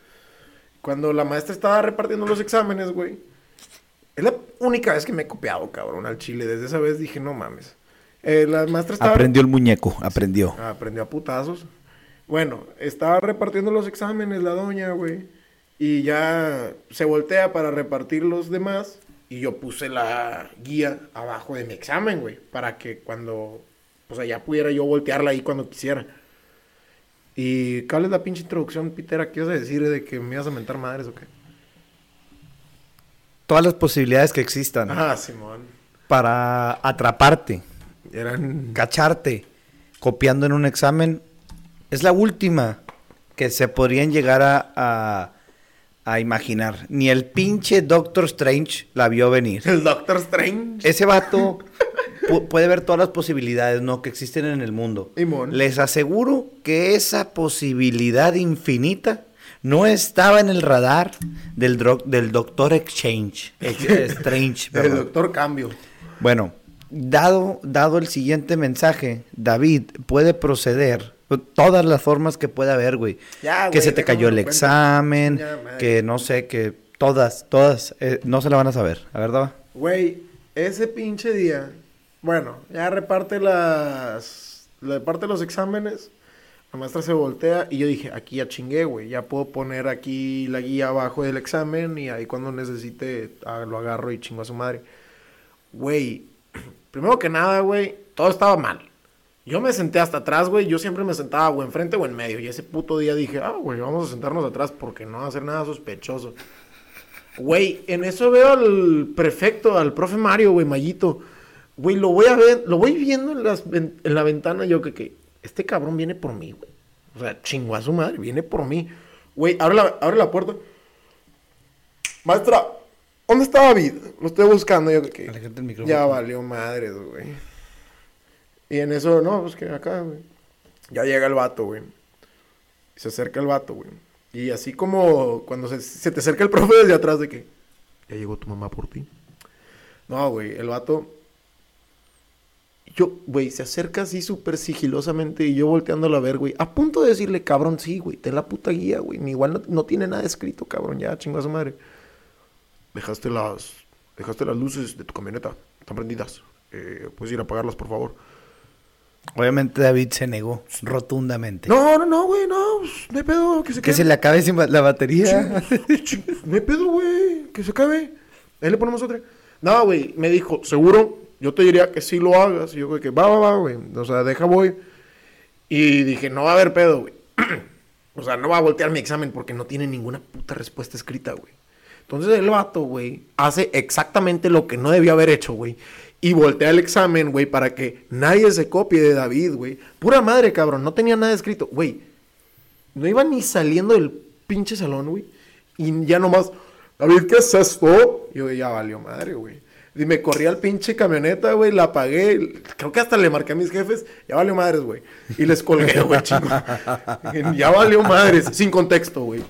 Cuando la maestra estaba repartiendo los exámenes, güey. Es la única vez que me he copiado, cabrón, al chile. Desde esa vez dije, no mames. Eh, la maestra estaba... Aprendió el muñeco, aprendió. Ah, aprendió a putazos. Bueno, estaba repartiendo los exámenes la doña, güey. Y ya se voltea para repartir los demás. Y yo puse la guía abajo de mi examen, güey. Para que cuando... O sea, ya pudiera yo voltearla ahí cuando quisiera. ¿Y cuál es la pinche introducción, Peter? ¿Qué ibas a decir de que me ibas a mentar madres o qué? Todas las posibilidades que existan Ah, Simón. para atraparte, Eran... cacharte, copiando en un examen, es la última que se podrían llegar a, a, a imaginar. Ni el pinche Doctor Strange la vio venir. El Doctor Strange. Ese vato pu- puede ver todas las posibilidades, ¿no? Que existen en el mundo. Les aseguro que esa posibilidad infinita no estaba en el radar del, del Doctor Exchange. Ex- Strange, El perdón. Doctor Cambio. Bueno, dado, dado el siguiente mensaje, David puede proceder. Todas las formas que pueda haber, güey. Ya, que güey, se te cayó el examen, Ya, que no sé, que todas, todas, eh, no se la van a saber, ¿la verdad? Güey, ese pinche día, bueno, ya reparte las, reparte los exámenes, la maestra se voltea y yo dije, aquí ya chingué, güey, ya puedo poner aquí la guía abajo del examen y ahí cuando necesite ah, lo agarro y chingo a su madre. Güey, primero que nada, güey, todo estaba mal. Yo me senté hasta atrás, güey. Yo siempre me sentaba o enfrente o en medio. Y ese puto día dije, ah, güey, vamos a sentarnos atrás porque no va a hacer nada sospechoso. Güey, en eso veo al prefecto, al profe Mario, güey, Mayito. Güey, lo voy a ver, lo voy viendo en, las, en, la ventana. Yo que, que este cabrón viene por mí, güey. O sea, chingo a su madre, viene por mí. Güey, abre la, abre la puerta. Maestra, ¿dónde está David? Lo estoy buscando. Yo que, ya valió madre, güey. Y en eso, no, pues que acá, güey. Ya llega el vato, güey. Se acerca el vato, güey. Y así como cuando se, te acerca el profe desde atrás de que ya llegó tu mamá por ti. No, güey, el vato. Yo, güey, se acerca así súper sigilosamente y yo volteándolo a ver, güey. A punto de decirle, cabrón, sí, güey, ten la puta guía, güey. Igual no, no, tiene nada escrito, cabrón, ya, chingo a su madre. Dejaste las, dejaste las luces de tu camioneta, están prendidas. Eh, puedes ir a apagarlas, por favor. Obviamente David se negó rotundamente. No, no, no, güey, no, pues, no hay pedo, que se Que se le acabe la batería. no hay pedo, güey, que se acabe. Ahí le ponemos otra. No, güey, me dijo, seguro, yo te diría que sí lo hagas. Y yo, güey, que va, va, va, güey. O sea, deja, voy. Y dije, no va a haber pedo, güey. o sea, no va a voltear mi examen porque no tiene ninguna puta respuesta escrita, güey. Entonces el vato, güey, hace exactamente lo que no debió haber hecho, güey. Y voltea el examen, güey, para que nadie se copie de David, güey. Pura madre, cabrón, no tenía nada escrito. Güey, no iba ni saliendo del pinche salón, güey. Y ya nomás, David, ¿qué es esto? Y yo, ya valió madre, güey. Y me corrí al pinche camioneta, güey, la apagué. Creo que hasta le marqué a mis jefes. Ya valió madres, güey. Y les colgué, güey, chingo. ya valió madres. Sin contexto, güey.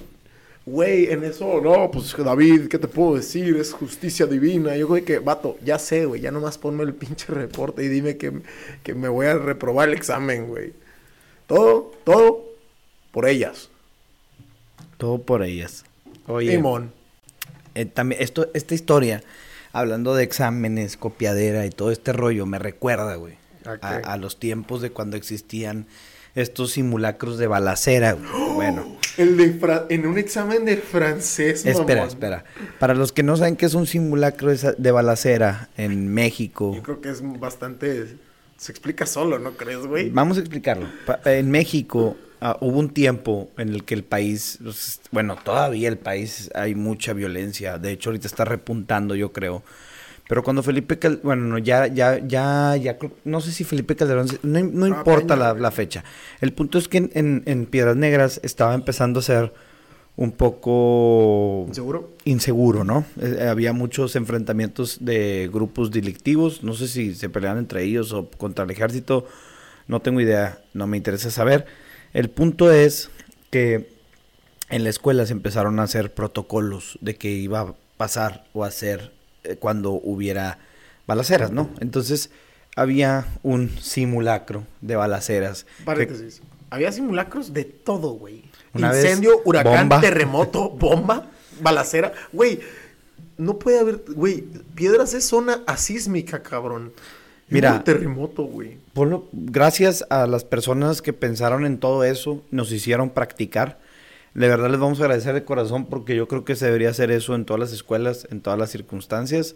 Güey, en eso, no, pues David, ¿qué te puedo decir? Es justicia divina. Yo, güey, que, vato, ya sé, güey, ya nomás ponme el pinche reporte y dime que, me voy a reprobar el examen, güey. Todo, todo por ellas. Todo por ellas. Oye. Eh, también, esto, esta historia, hablando de exámenes, copiadera y todo este rollo, me recuerda, güey, a, los tiempos de cuando existían estos simulacros de balacera. Bueno. El de en un examen de francés. Espera, espera. Para los que no saben qué es un simulacro de balacera en México. Yo creo que es bastante... Se explica solo, ¿no crees, güey? Vamos a explicarlo. en México ah, hubo un tiempo en el que el país, bueno, todavía el país hay mucha violencia. De hecho, ahorita está repuntando, yo creo pero cuando Felipe Calderón, bueno, ya, ya, ya, ya, no sé si Felipe Calderón, no, ah, importa la, fecha. El punto es que en, Piedras Negras estaba empezando a ser un poco... ¿Inseguro? Inseguro, ¿no? Eh, había muchos enfrentamientos de grupos delictivos, no sé si se peleaban entre ellos o contra el ejército, no tengo idea, no me interesa saber. El punto es que en la escuela se empezaron a hacer protocolos de que iba a pasar o a hacer eh, cuando hubiera balaceras, ¿no? Entonces había un simulacro de balaceras. Paréntesis. Había simulacros de todo, güey. Incendio, huracán, terremoto, bomba, balacera. Güey, no puede haber, güey, Piedras es zona asísmica, cabrón. Mira, un terremoto, güey. gracias a las personas que pensaron en todo eso, nos hicieron practicar de verdad les vamos a agradecer de corazón porque yo creo que se debería hacer eso en todas las escuelas, en todas las circunstancias.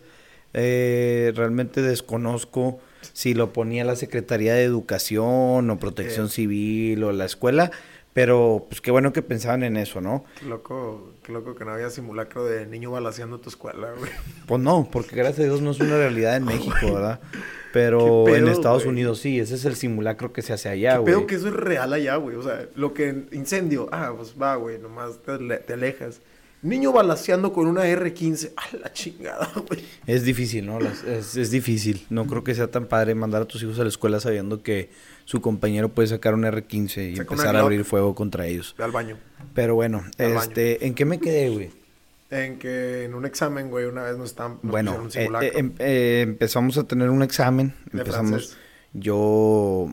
Eh, realmente desconozco si lo ponía la Secretaría de Educación o Protección Civil o la escuela, pero pues qué bueno que pensaban en eso, ¿no? Qué loco, qué loco que no había simulacro de niño balaseando tu escuela, güey. Pues no, porque gracias a Dios no es una realidad en México, ¿verdad? Pero en Estados Unidos sí, ese es el simulacro que se hace allá, güey. Veo que eso es real allá, güey. O sea, lo que incendio, ah, pues va, güey, nomás te, alejas. Niño balaseando con una R15, a la chingada, güey. Es difícil, ¿no? es, difícil. No creo que sea tan padre mandar a tus hijos a la escuela sabiendo que su compañero puede sacar un R15 y empezar a abrir fuego contra ellos. Ve al baño. Pero bueno, este, ¿en qué me quedé, güey? En que en un examen, güey, una vez nos están bueno, un eh, eh, em, eh, empezamos a tener un examen, ¿De empezamos francés? yo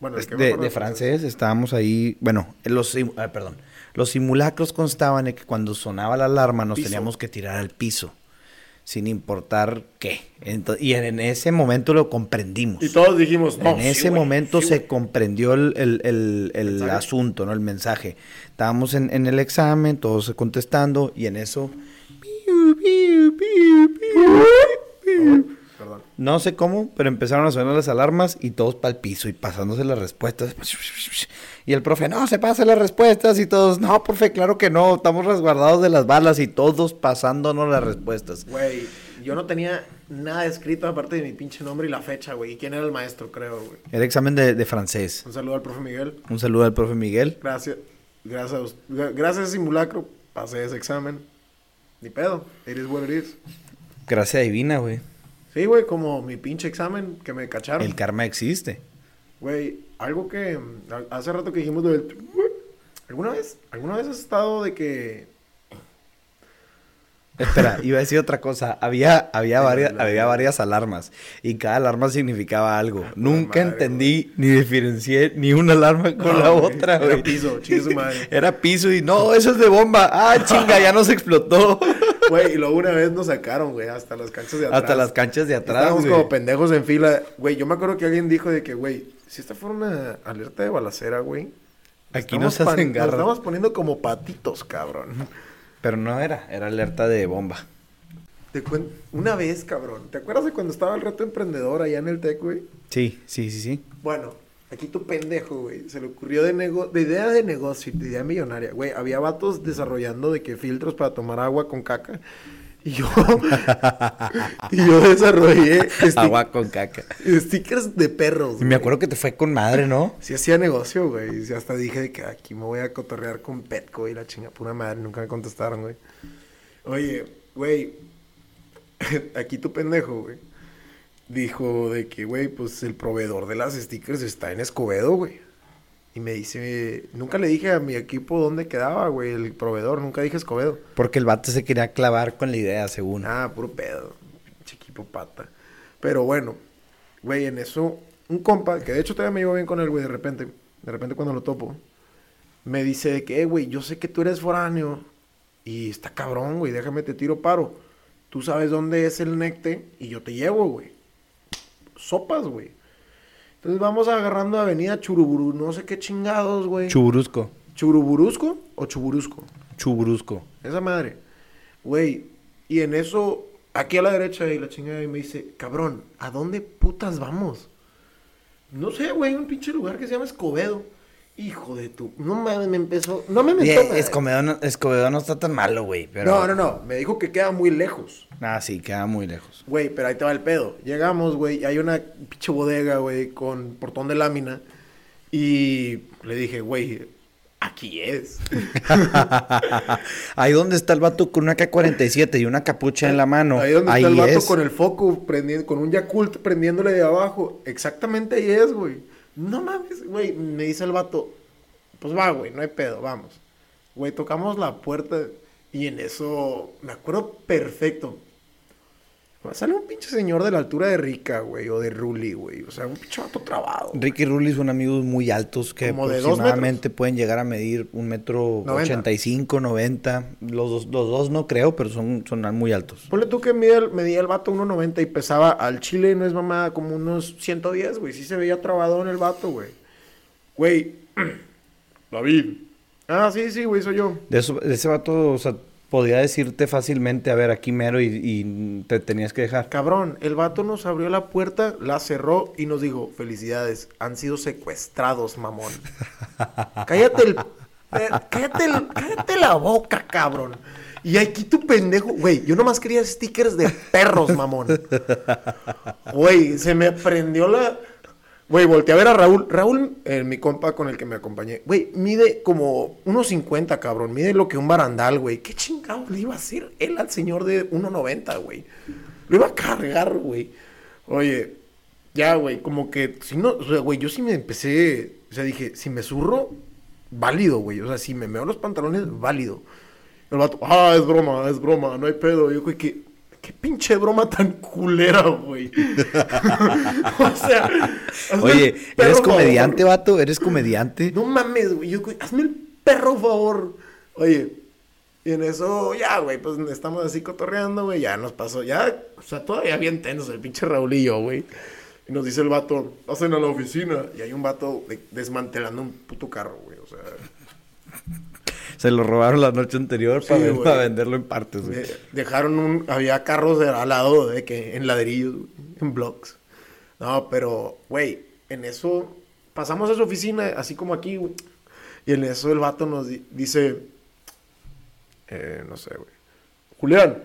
bueno, de, francés, estábamos ahí, bueno, los ah, perdón, los simulacros constaban en que cuando sonaba la alarma nos teníamos que tirar al piso sin importar qué. y en, ese momento lo comprendimos. Y todos dijimos, no. En ese momento se comprendió el, el, el, asunto, ¿no? El mensaje. Estábamos en, en, el examen, todos contestando, y en eso. Perdón. No sé cómo, pero empezaron a sonar las alarmas y todos para el piso y pasándose las respuestas. Y el profe, no, se pasan las respuestas y todos, no, profe, claro que no, estamos resguardados de las balas y todos pasándonos las respuestas. Güey, yo no tenía nada escrito aparte de mi pinche nombre y la fecha, güey. ¿Y quién era el maestro, creo, güey? Era examen de, de francés. Un saludo al profe Miguel. Un saludo al profe Miguel. Gracias. Gracias gracias a ese simulacro pasé ese examen. Ni pedo. Is what it is. Gracia divina, güey. Sí, güey, como mi pinche examen que me cacharon. El karma existe. Güey, algo que mm, hace rato que dijimos del... ¿Alguna vez? ¿Alguna vez has estado de que... Espera, iba a decir otra cosa. Había, había, varias, había varias alarmas y cada alarma significaba algo. Nunca madre, entendí ni diferencié ni una alarma con No, la güey, otra, era güey. piso, chingue su madre. Era piso y no, eso es de bomba. Ah, chinga, ya nos explotó. Güey, y luego una vez nos sacaron, güey, hasta las canchas de atrás. Hasta las canchas de atrás, Estábamos güey. como pendejos en fila. Güey, yo me acuerdo que alguien dijo de que, güey, si esta fuera una alerta de balacera, güey. Aquí nos hacen pan- Nos garra. estamos poniendo como patitos, cabrón. Pero no era, era alerta de bomba. Te cuen- Una vez, cabrón. ¿Te acuerdas de cuando estaba el reto emprendedor allá en el TEC, güey? Sí, sí, sí, sí. Bueno, aquí tu pendejo, güey. Se le ocurrió de, nego- de idea de negocio, de idea millonaria. Güey, había vatos desarrollando de que filtros para tomar agua con caca. Y yo... y yo desarrollé Agua con caca. stickers de perros. Y me acuerdo que te fue con madre, ¿no? Sí hacía negocio, güey. Y hasta dije de que aquí me voy a cotorrear con Petco y la chinga pura madre. Nunca me contestaron, güey. Oye, güey. aquí tu pendejo, güey. Dijo de que, güey, pues el proveedor de las stickers está en Escobedo, güey. Y me dice, nunca le dije a mi equipo dónde quedaba, güey, el proveedor. Nunca dije Escobedo. Porque el vato se quería clavar con la idea, según. Ah, puro pedo. Pinche equipo pata. Pero bueno, güey, en eso, un compa, que de hecho todavía me llevo bien con él, güey, de repente, de repente cuando lo topo, me dice de que, "Eh, güey, yo sé que tú eres foráneo y está cabrón, güey, déjame te tiro paro. Tú sabes dónde es el necte y yo te llevo, güey. Sopas, güey. Entonces vamos agarrando Avenida Churuburu, no sé qué chingados, güey. Chuburusco. ¿Churuburusco o Chuburusco? Chuburusco. Esa madre. Güey. Y en eso, aquí a la derecha, y la chingada, y me dice, cabrón, ¿a dónde putas vamos? No sé, güey, un pinche lugar que se llama Escobedo. Hijo de tu. No mames, me empezó. No me mentó. Escobedo, no, Escobedo no está tan malo, güey. Pero... No, no, no. Me dijo que queda muy lejos. Ah, sí, queda muy lejos. Güey, pero ahí te va el pedo. Llegamos, güey, hay una pinche bodega, güey, con portón de lámina. Y le dije, güey, aquí es. Ahí donde está el vato con una K-47 y una capucha en la mano. Ahí donde está el vato es. con el foco, prendiendo, con un Yakult prendiéndole de abajo. Exactamente ahí es, güey. No mames, güey. Me dice el vato, pues va, güey, no hay pedo, vamos. Güey, tocamos la puerta y en eso me acuerdo perfecto. Sale un pinche señor de la altura de Rica, güey, o de Ruli, güey. O sea, un pinche vato trabado. Ricky y Rulli son amigos muy altos que Como de dos aproximadamente pueden llegar a medir un metro ochenta y cinco, noventa. Los dos, los dos no creo, pero son, son muy altos. Ponle tú que medía el, medía el vato 1.90 y pesaba al chile, no es mamada, como unos 110, güey. Sí se veía trabado en el vato, güey. Güey. David. Ah, sí, sí, güey, soy yo. De, eso, de ese vato, o sea, podría decirte fácilmente, a ver, aquí mero y, y te tenías que dejar. Cabrón, el vato nos abrió la puerta, la cerró y nos dijo, felicidades, han sido secuestrados, mamón. cállate el... eh, Cállate, el- cállate la boca, cabrón. Y aquí tu pendejo, güey, yo nomás quería stickers de perros, mamón. Güey, se me prendió la... Güey, volteé a ver a Raúl. Raúl, eh, mi compa con el que me acompañé. Güey, mide como 1.50, cabrón. Mide lo que un barandal, güey. ¿Qué chingados le iba a hacer él al señor de 1.90, güey? Lo iba a cargar, güey. Oye, ya, güey, como que... Si no, o sea, güey, yo sí me empecé... O sea, dije, si me zurro, válido, güey. O sea, si me meo los pantalones, válido. El vato, ah, es broma, es broma, no hay pedo. Yo, güey, que... Qué pinche broma tan culera, güey. o sea, Oye, ¿eres favor. comediante, vato? ¿Eres comediante? No mames, güey. Yo, hazme el perro favor. Oye, y en eso, ya, güey, pues estamos así cotorreando, güey. Ya nos pasó, ya, o sea, todavía bien tenso el pinche Raúl y yo, güey. Y nos dice el vato, pasen a la oficina. Y hay un vato de- desmantelando un puto carro, güey. O sea, Se lo robaron la noche anterior Sí, para, venderlo en partes, güey. De- dejaron un... Había carros de, al lado de que... En ladrillos, güey, en blocks. No, pero, güey, en eso... Pasamos a su oficina, así como aquí, güey. Y en eso el vato nos di- dice... Eh, no sé, güey. Julián,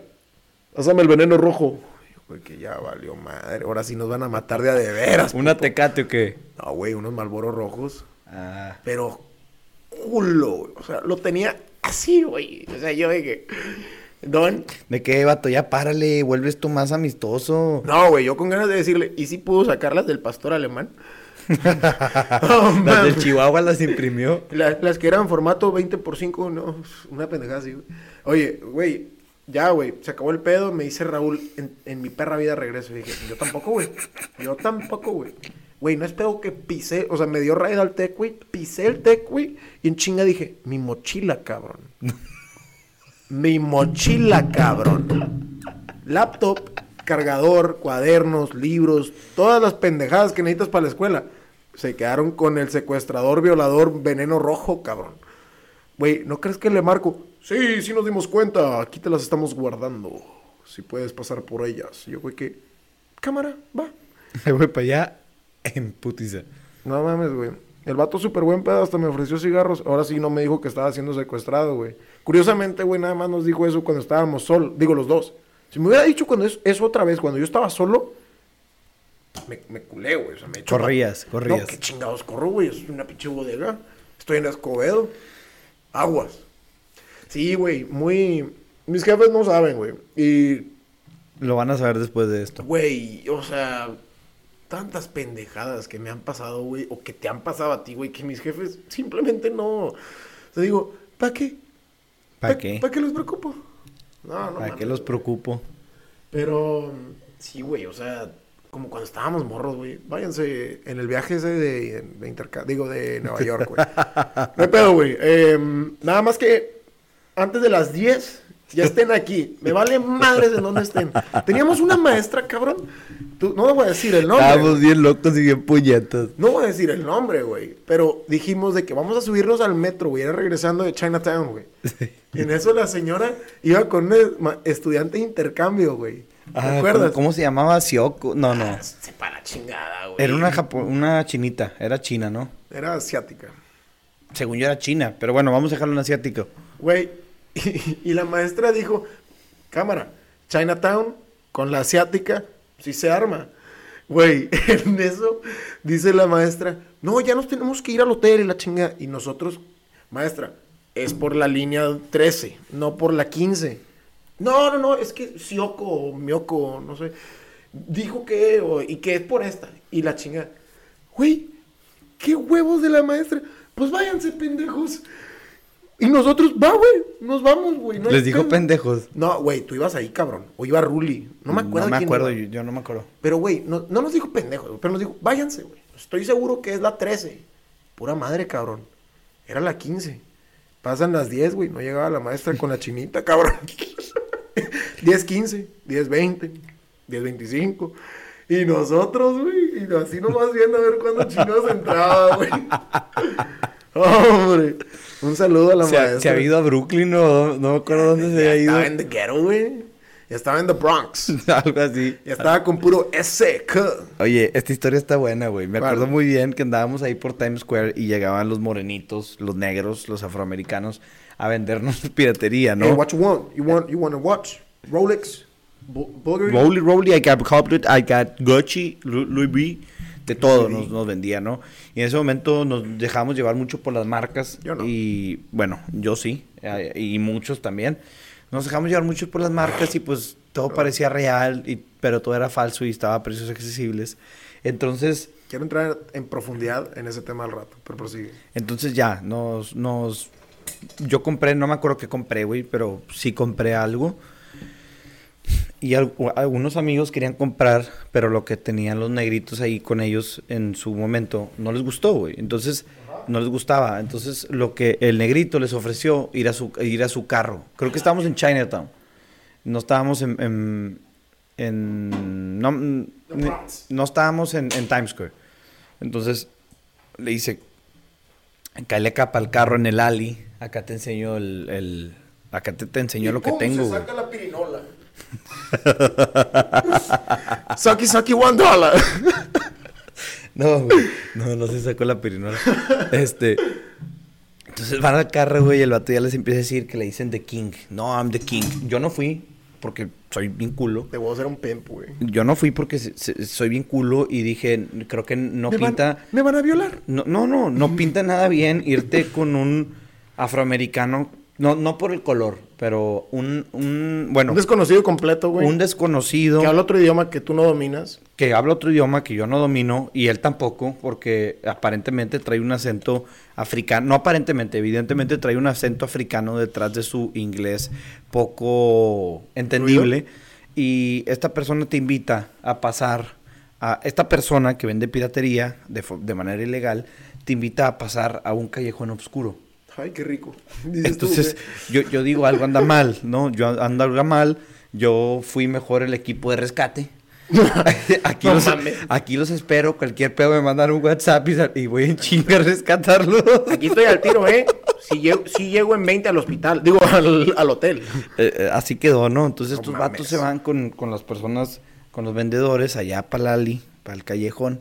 pásame el veneno rojo. Güey, que ya valió madre. Ahora sí nos van a matar de a de veras. ¿Una tecate o qué? No, güey, unos malboros rojos. Ah. Pero culo, güey. O sea, lo tenía así, güey. O sea, yo dije, Don. ¿De qué, vato? Ya párale, vuelves tú más amistoso. No, güey, yo con ganas de decirle, ¿y si pudo sacarlas del pastor alemán? Las del. Chihuahua las imprimió. La- las que eran formato 20 por 5, no, una pendejada así, güey. Oye, güey, ya, güey, se acabó el pedo, me dice Raúl, en, en mi perra vida regreso. Y dije, yo tampoco, güey. Yo tampoco, güey. Güey, no es pedo que pisé, o sea, me dio raid al tech, güey. Pisé el tech, güey, y en chinga dije, mi mochila, cabrón. mi mochila, cabrón. Laptop, cargador, cuadernos, libros, todas las pendejadas que necesitas para la escuela. Se quedaron con el secuestrador, violador, veneno rojo, cabrón. Güey, ¿no crees que le marco? Sí, sí nos dimos cuenta. Aquí te las estamos guardando. Si puedes pasar por ellas. Y yo, güey, que... Cámara, va. Voy para allá en putiza. No mames, güey. El vato súper buen pedo, hasta me ofreció cigarros. Ahora sí no me dijo que estaba siendo secuestrado, güey. Curiosamente, güey, nada más nos dijo eso cuando estábamos solos. Digo, los dos. Si me hubiera dicho cuando es, eso otra vez, cuando yo estaba solo, me, me culé, güey. O sea, me echo Corrías, corrías. No, qué chingados corro, güey. Es una pinche bodega. Estoy en Escobedo. Aguas. Sí, güey, muy... Mis jefes no saben, güey. Y Lo van a saber después de esto. Güey, o sea, tantas pendejadas que me han pasado, güey, o que te han pasado a ti, güey, que mis jefes simplemente no. Te digo, ¿para qué? ¿Para qué? ¿Para qué los preocupo? No, no. ¿Para qué los preocupo? Pero, sí, güey, o sea, como cuando estábamos morros, güey. Váyanse en el viaje ese de, de intercambio, digo, de Nueva York, güey. No hay pedo, güey. Em, nada más que antes de las 10 ya estén aquí. Me vale madres de dónde estén. Teníamos una maestra, cabrón. Tú- no voy a decir el nombre. Estábamos bien locos y bien puñetas. No voy a decir el nombre, güey. Pero dijimos de que vamos a subirnos al metro, güey. Era regresando de Chinatown, güey. Y en eso la señora iba con un estudiante de intercambio, güey. ¿Te Ah, acuerdas? ¿cómo, cómo se llamaba? Sioko. No, no. Ah, se para la chingada, güey. Era una, japo- una chinita. Era china, ¿no? Era asiática. Según yo era china. Pero bueno, vamos a dejarlo en asiático. Güey. Y, la maestra dijo, cámara, Chinatown con la asiática, sí se arma. Güey, en eso dice la maestra, no, ya nos tenemos que ir al hotel y la chinga. Y nosotros, maestra, es por la línea 13, no por la 15. No, no, no, es que Sioko o Mioko, no sé, dijo que, o- y que es por esta. Y la chinga, güey, qué huevos de la maestra. Pues váyanse, pendejos. Y nosotros, va, güey, nos vamos, güey. no Les dijo pedo". pendejos. No, güey, tú ibas ahí, cabrón. O iba Ruli. No me acuerdo No me quién acuerdo, yo, yo no me acuerdo. Pero, güey, no, no nos dijo pendejos, pero nos dijo, váyanse, güey. Estoy seguro que es la 13. Pura madre, cabrón. Era la 15. Pasan las 10, güey. No llegaba la maestra con la chinita, cabrón. 10, 15, 10, 20, 10, 25. Y nosotros, güey, y así nomás viendo a ver cuándo chingados entraba, güey. Hombre, un saludo a la ¿Se ha, maestra. se ha ido a Brooklyn o no me acuerdo dónde se había ido? Estaba en the ghetto, güey. Estaba en the Bronx. Algo así. Estaba con puro SK. Oye, esta historia está buena, güey. Me acuerdo muy bien que andábamos ahí por Times Square y llegaban los morenitos, los negros, los afroamericanos a vendernos piratería, ¿no? Hey, what you want? You want you want a watch? Rolex? Bu- Bulgari? Rolly, Rolly, I got Coplet, I got Gucci, Louis V, de todo nos, nos vendía, ¿no? Y en ese momento nos dejamos llevar mucho por las marcas. Yo no. Y bueno, yo sí, eh, y muchos también. Nos dejamos llevar mucho por las marcas y pues todo parecía real, y, pero todo era falso y estaba a precios accesibles. Entonces, Quiero entrar en profundidad en ese tema al rato, pero prosigue. entonces ya, nos, nos, yo compré, no me acuerdo qué compré, güey, pero sí compré algo. Y al- algunos amigos querían comprar, pero lo que tenían los negritos ahí con ellos en su momento no les gustó, güey. Entonces, no les gustaba. Entonces, lo que el negrito les ofreció, ir a su, ir a su carro. Creo que estábamos en Chinatown. No estábamos en... en, en- no, no estábamos en, en Times Square. Entonces, le dice, cáele capa al carro en el alley, Acá te enseño el... el- acá te, te enseño lo que tengo, se güey. saca la pirinola. Saki, saki, one dollar. No, güey. No, no se sacó la pirinola. Este. Entonces van al carro, güey, y el vato ya les empieza a decir que le dicen The King. No, I'm the King. Yo no fui porque soy bien culo. Te voy a hacer un pimp, güey. Yo no fui porque se- se- soy bien culo y dije, creo que no ¿Me van- pinta. ¿Me van a violar? No, no, no, no pinta nada bien irte con un afroamericano. No, no por el color, pero un, un bueno, Un desconocido completo, güey. un desconocido Que habla otro idioma que tú no dominas. que habla otro idioma que yo no domino y él tampoco, porque aparentemente trae un acento africano, no aparentemente, evidentemente trae un acento africano detrás de su inglés poco entendible. Y esta persona te invita a pasar, a esta persona que vende piratería de, de manera ilegal, te invita a pasar a un callejón oscuro. Ay, qué rico. Dices tú, Entonces, güey. yo, yo digo, algo anda mal, ¿no? Yo ando algo mal, yo fui mejor el equipo de rescate. aquí, No los, mames. aquí los espero, cualquier pedo me mandan un WhatsApp y, voy en chinga a rescatarlos. Aquí estoy al tiro, ¿eh? Si llego, si llego en 20 al hospital. Digo, al, al hotel. Eh, eh, así quedó, ¿no? Entonces No estos mames. vatos se van con, con las personas, con los vendedores allá para Lali, para el callejón.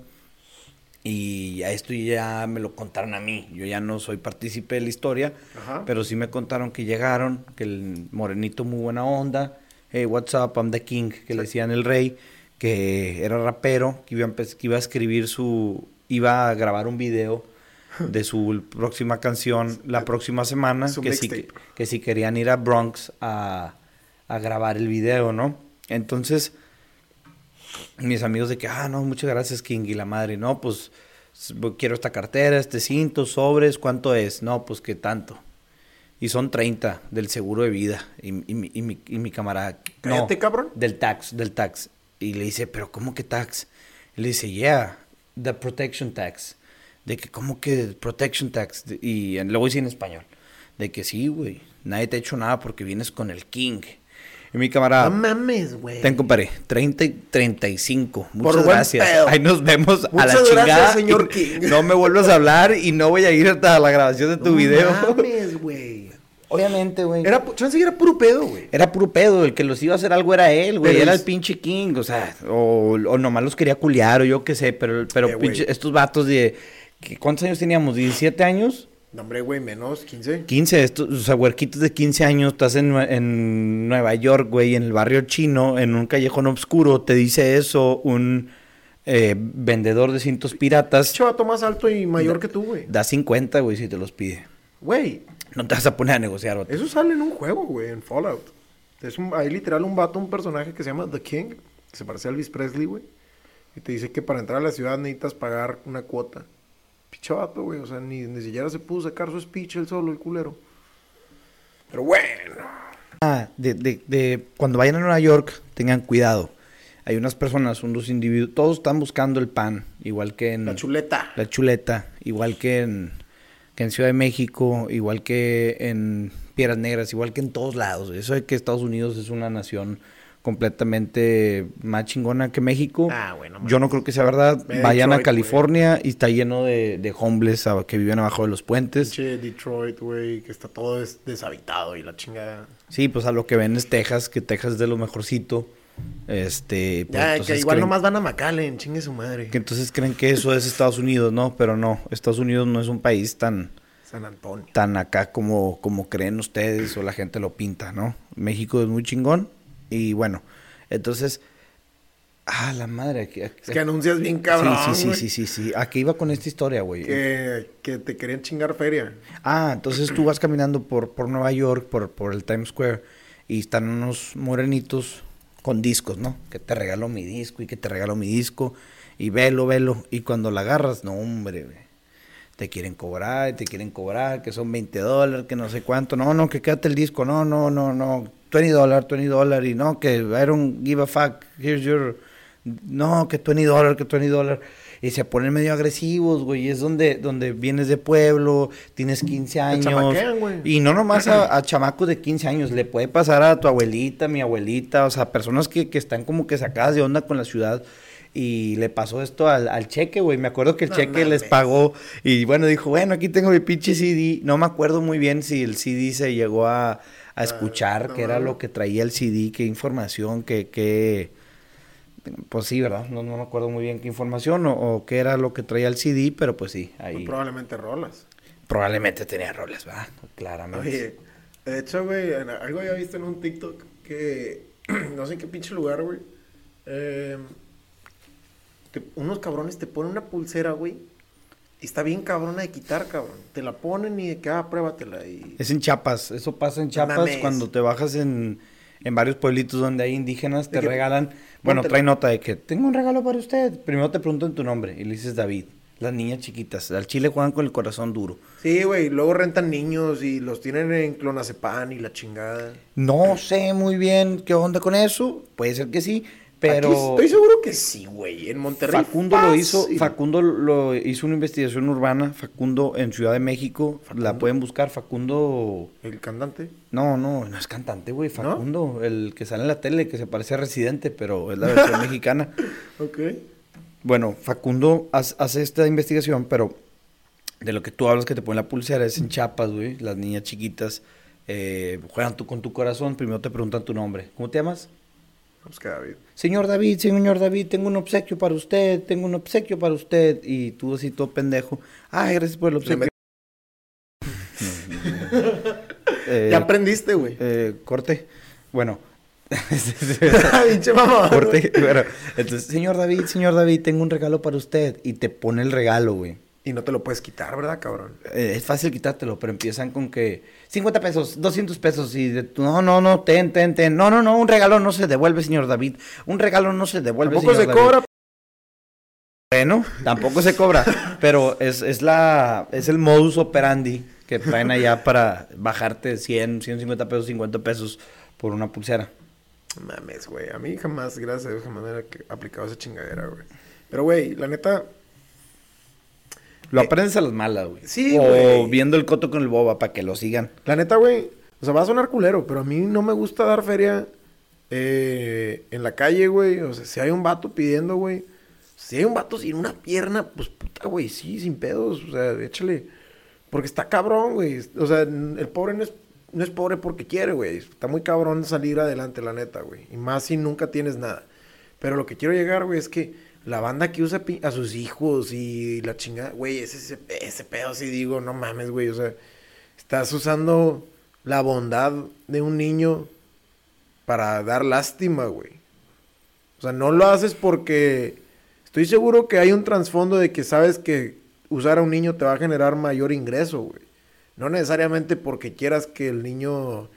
Y a esto ya me lo contaron a mí. Yo ya no soy partícipe de la historia, Ajá. pero sí me contaron que llegaron, que el morenito muy buena onda. Hey, what's up? I'm the king, que le decían el rey, que era rapero, que iba, a que iba a escribir su, iba a grabar un video de su próxima canción la próxima semana, Su que mixtape. que si querían ir a Bronx a, a grabar el video, ¿no? Entonces, mis amigos de que, ah, no, muchas gracias, King, y la madre, no, pues quiero esta cartera, este cinto, sobres, ¿cuánto es? No, pues que tanto. Y son 30 del seguro de vida. Y, y mi, y mi- y mi camarada. no, Cállate, cabrón. Del tax, del tax. Y le dice, ¿pero cómo que tax? Y le dice, yeah, the protection tax. De que, ¿cómo que protection tax? De- y luego dice en español. De que sí, güey, nadie te ha hecho nada porque vienes con el king. Y mi camarada. No mames, güey. Ten, compadre, 30 y 35. Muchas gracias. pedo. Ahí nos vemos a la Muchas chingada. gracias, señor King. No me vuelvas a hablar y no voy a ir hasta la grabación de tu No video. mames, güey. Obviamente, güey. Era, chance era puro pedo, güey. Era puro pedo, el que los iba a hacer algo era él, güey. Era es- el pinche King, o sea, o, o nomás los quería culiar o yo qué sé, pero, pero Eh, pinche- estos vatos de... ¿qué- ¿Cuántos años teníamos? ¿17 años? No, hombre, güey, menos 15. 15, estos, o sea, huerquitos de 15 años, estás en, en Nueva York, güey, en el barrio chino, en un callejón oscuro, te dice eso un eh, vendedor de cintos piratas, Chavato más alto y mayor que tú, güey. da 50, güey, si te los pide. Güey, No te vas a poner a negociar, vato. eso sale en un juego, güey, en Fallout. Es un, hay literal un vato, un personaje que se llama The King, que se parece a Elvis Presley, güey. Y te dice que para entrar a la ciudad necesitas pagar una cuota. Picho vato, güey. O sea, ni, ni siquiera se pudo sacar su speech él solo, el culero. Pero bueno. Ah, de, de, de cuando vayan a Nueva York, tengan cuidado. Hay unas personas, unos individuos, todos están buscando el pan, igual que en... La chuleta. la chuleta, igual que en, que en Ciudad de México, igual que en Piedras Negras, igual que en todos lados. Eso de que Estados Unidos es una nación completamente más chingona que México. Ah, bueno, Yo no creo que sea verdad. Ve Vayan a California y está lleno de, de homeless que viven abajo de los puentes. Pinche Detroit, güey, que está todo des- deshabitado y la chingada. Sí, pues a lo que ven es Texas, que Texas es de lo mejorcito. Este, pues, Ya, que igual creen- nomás van a McAllen, chingue su madre. que entonces creen que eso es Estados Unidos, ¿no? Pero no, Estados Unidos no es un país tan, San Antonio. tan acá como, como creen ustedes o la gente lo pinta, ¿no? México es muy chingón y bueno, entonces, ah, la madre. que- Es que anuncias bien sí, cabrón, sí, sí, güey, sí, sí, sí. ¿A qué iba con esta historia, güey? Que, que te querían chingar feria. Ah, entonces tú vas caminando por, por Nueva York, por, por el Times Square, y están unos morenitos con discos, ¿no? Que te regaló mi disco y que te regaló mi disco, y velo, velo, y cuando la agarras, no, hombre, güey, te quieren cobrar, te quieren cobrar, que son 20 dólares, que no sé cuánto, no, no, que quédate el disco, no, no, no, no, 20 dólares, 20 dólares, y no, que I don't give a fuck, here's your, no, que 20 dólares, que 20 dólares. Y se ponen medio agresivos, güey. y Es donde, donde vienes de pueblo, tienes 15 años. Y no nomás a, a chamacos de 15 años, le puede pasar a tu abuelita, mi abuelita, o sea, personas que, que están como que sacadas de onda con la ciudad. y le pasó esto al, al cheque, güey. Me acuerdo que el No cheque les pagó y bueno, dijo, bueno, aquí tengo mi pinche CD. No me acuerdo muy bien si el CD se llegó a, a escuchar, no qué era lo que traía el CD, qué información, qué... qué... Pues sí, ¿verdad? No, no me acuerdo muy bien qué información o, o qué era lo que traía el CD, pero pues sí, ahí Probablemente rolas. probablemente tenía roles, ¿verdad? Claramente. Oye, de hecho, güey, algo había visto en un TikTok que no sé en qué pinche lugar, güey. eh, te- unos cabrones te ponen una pulsera, güey. Y está bien cabrona de quitar, cabrón. Te la ponen y de que, ah, pruébatela. Y... Es en Chiapas, eso pasa en Chiapas mames. cuando te bajas en, en varios pueblitos donde hay indígenas, te que, regalan, bueno, trae nota de que tengo un regalo para usted. Primero te preguntan tu nombre y le dices David. Las niñas chiquitas, al chile juegan con el corazón duro. Sí, güey. Luego rentan niños y los tienen en clonazepam y la chingada. No sé muy bien qué onda con eso, puede ser que sí, pero Aquí estoy seguro que sí, güey. En Monterrey. Facundo lo hizo. Facundo lo hizo una investigación urbana, Facundo en Ciudad de México, la pueden buscar, Facundo El cantante. No, no, no es cantante, güey. ¿No? Facundo, el que sale en la tele, que se parece a Residente, pero es la versión mexicana. Ok. Bueno, Facundo hace esta investigación, pero de lo que tú hablas que te ponen la pulsera es en Chiapas, güey. Las niñas chiquitas eh, juegan tú con tu corazón, primero te preguntan tu nombre. ¿Cómo te llamas? Que David. Señor David, señor David, tengo un obsequio para usted, tengo un obsequio para usted. Y tú así todo pendejo. Ay, gracias por el obsequio. Eh, Ya aprendiste, güey. eh, corte. Bueno. Corte. Bueno, entonces, señor David, señor David, tengo un regalo para usted. Y te pone el regalo, güey. Y no te lo puedes quitar, ¿verdad, cabrón? Eh, es fácil quitártelo, pero empiezan con que 50 pesos, 200 pesos y de no, no, no, ten, ten, ten. No, no, no, un regalo no se devuelve, señor David. Un regalo no se devuelve, Tampoco señor se David. cobra. Bueno, tampoco se cobra, pero es, es la es el modus operandi que traen allá para bajarte 100, 150 pesos, 50 pesos por una pulsera. Mames, güey. A mí jamás, gracias a Dios, jamás me he aplicado esa chingadera, güey. Pero, güey, la neta, Lo Eh, aprendes a las malas, güey. sí, O güey. viendo el coto con el boba para que lo sigan. la neta, güey. O sea, va a sonar culero, pero a mí no me gusta dar feria eh, en la calle, güey. O sea, si hay un vato pidiendo, güey. Si hay un vato sin una pierna, pues puta, güey, sí, sin pedos. O sea, échale. Porque está cabrón, güey. O sea, el pobre no es, no es pobre porque quiere, güey. Está muy cabrón salir adelante, la neta, güey. Y más si nunca tienes nada. Pero lo que quiero llegar, güey, es que la banda que usa a sus hijos y la chingada, güey, ese, ese, ese pedo sí digo, no mames, güey. O sea, estás usando la bondad de un niño para dar lástima, güey. O sea, no lo haces porque estoy seguro que hay un trasfondo de que sabes que usar a un niño te va a generar mayor ingreso, güey. No necesariamente porque quieras que el niño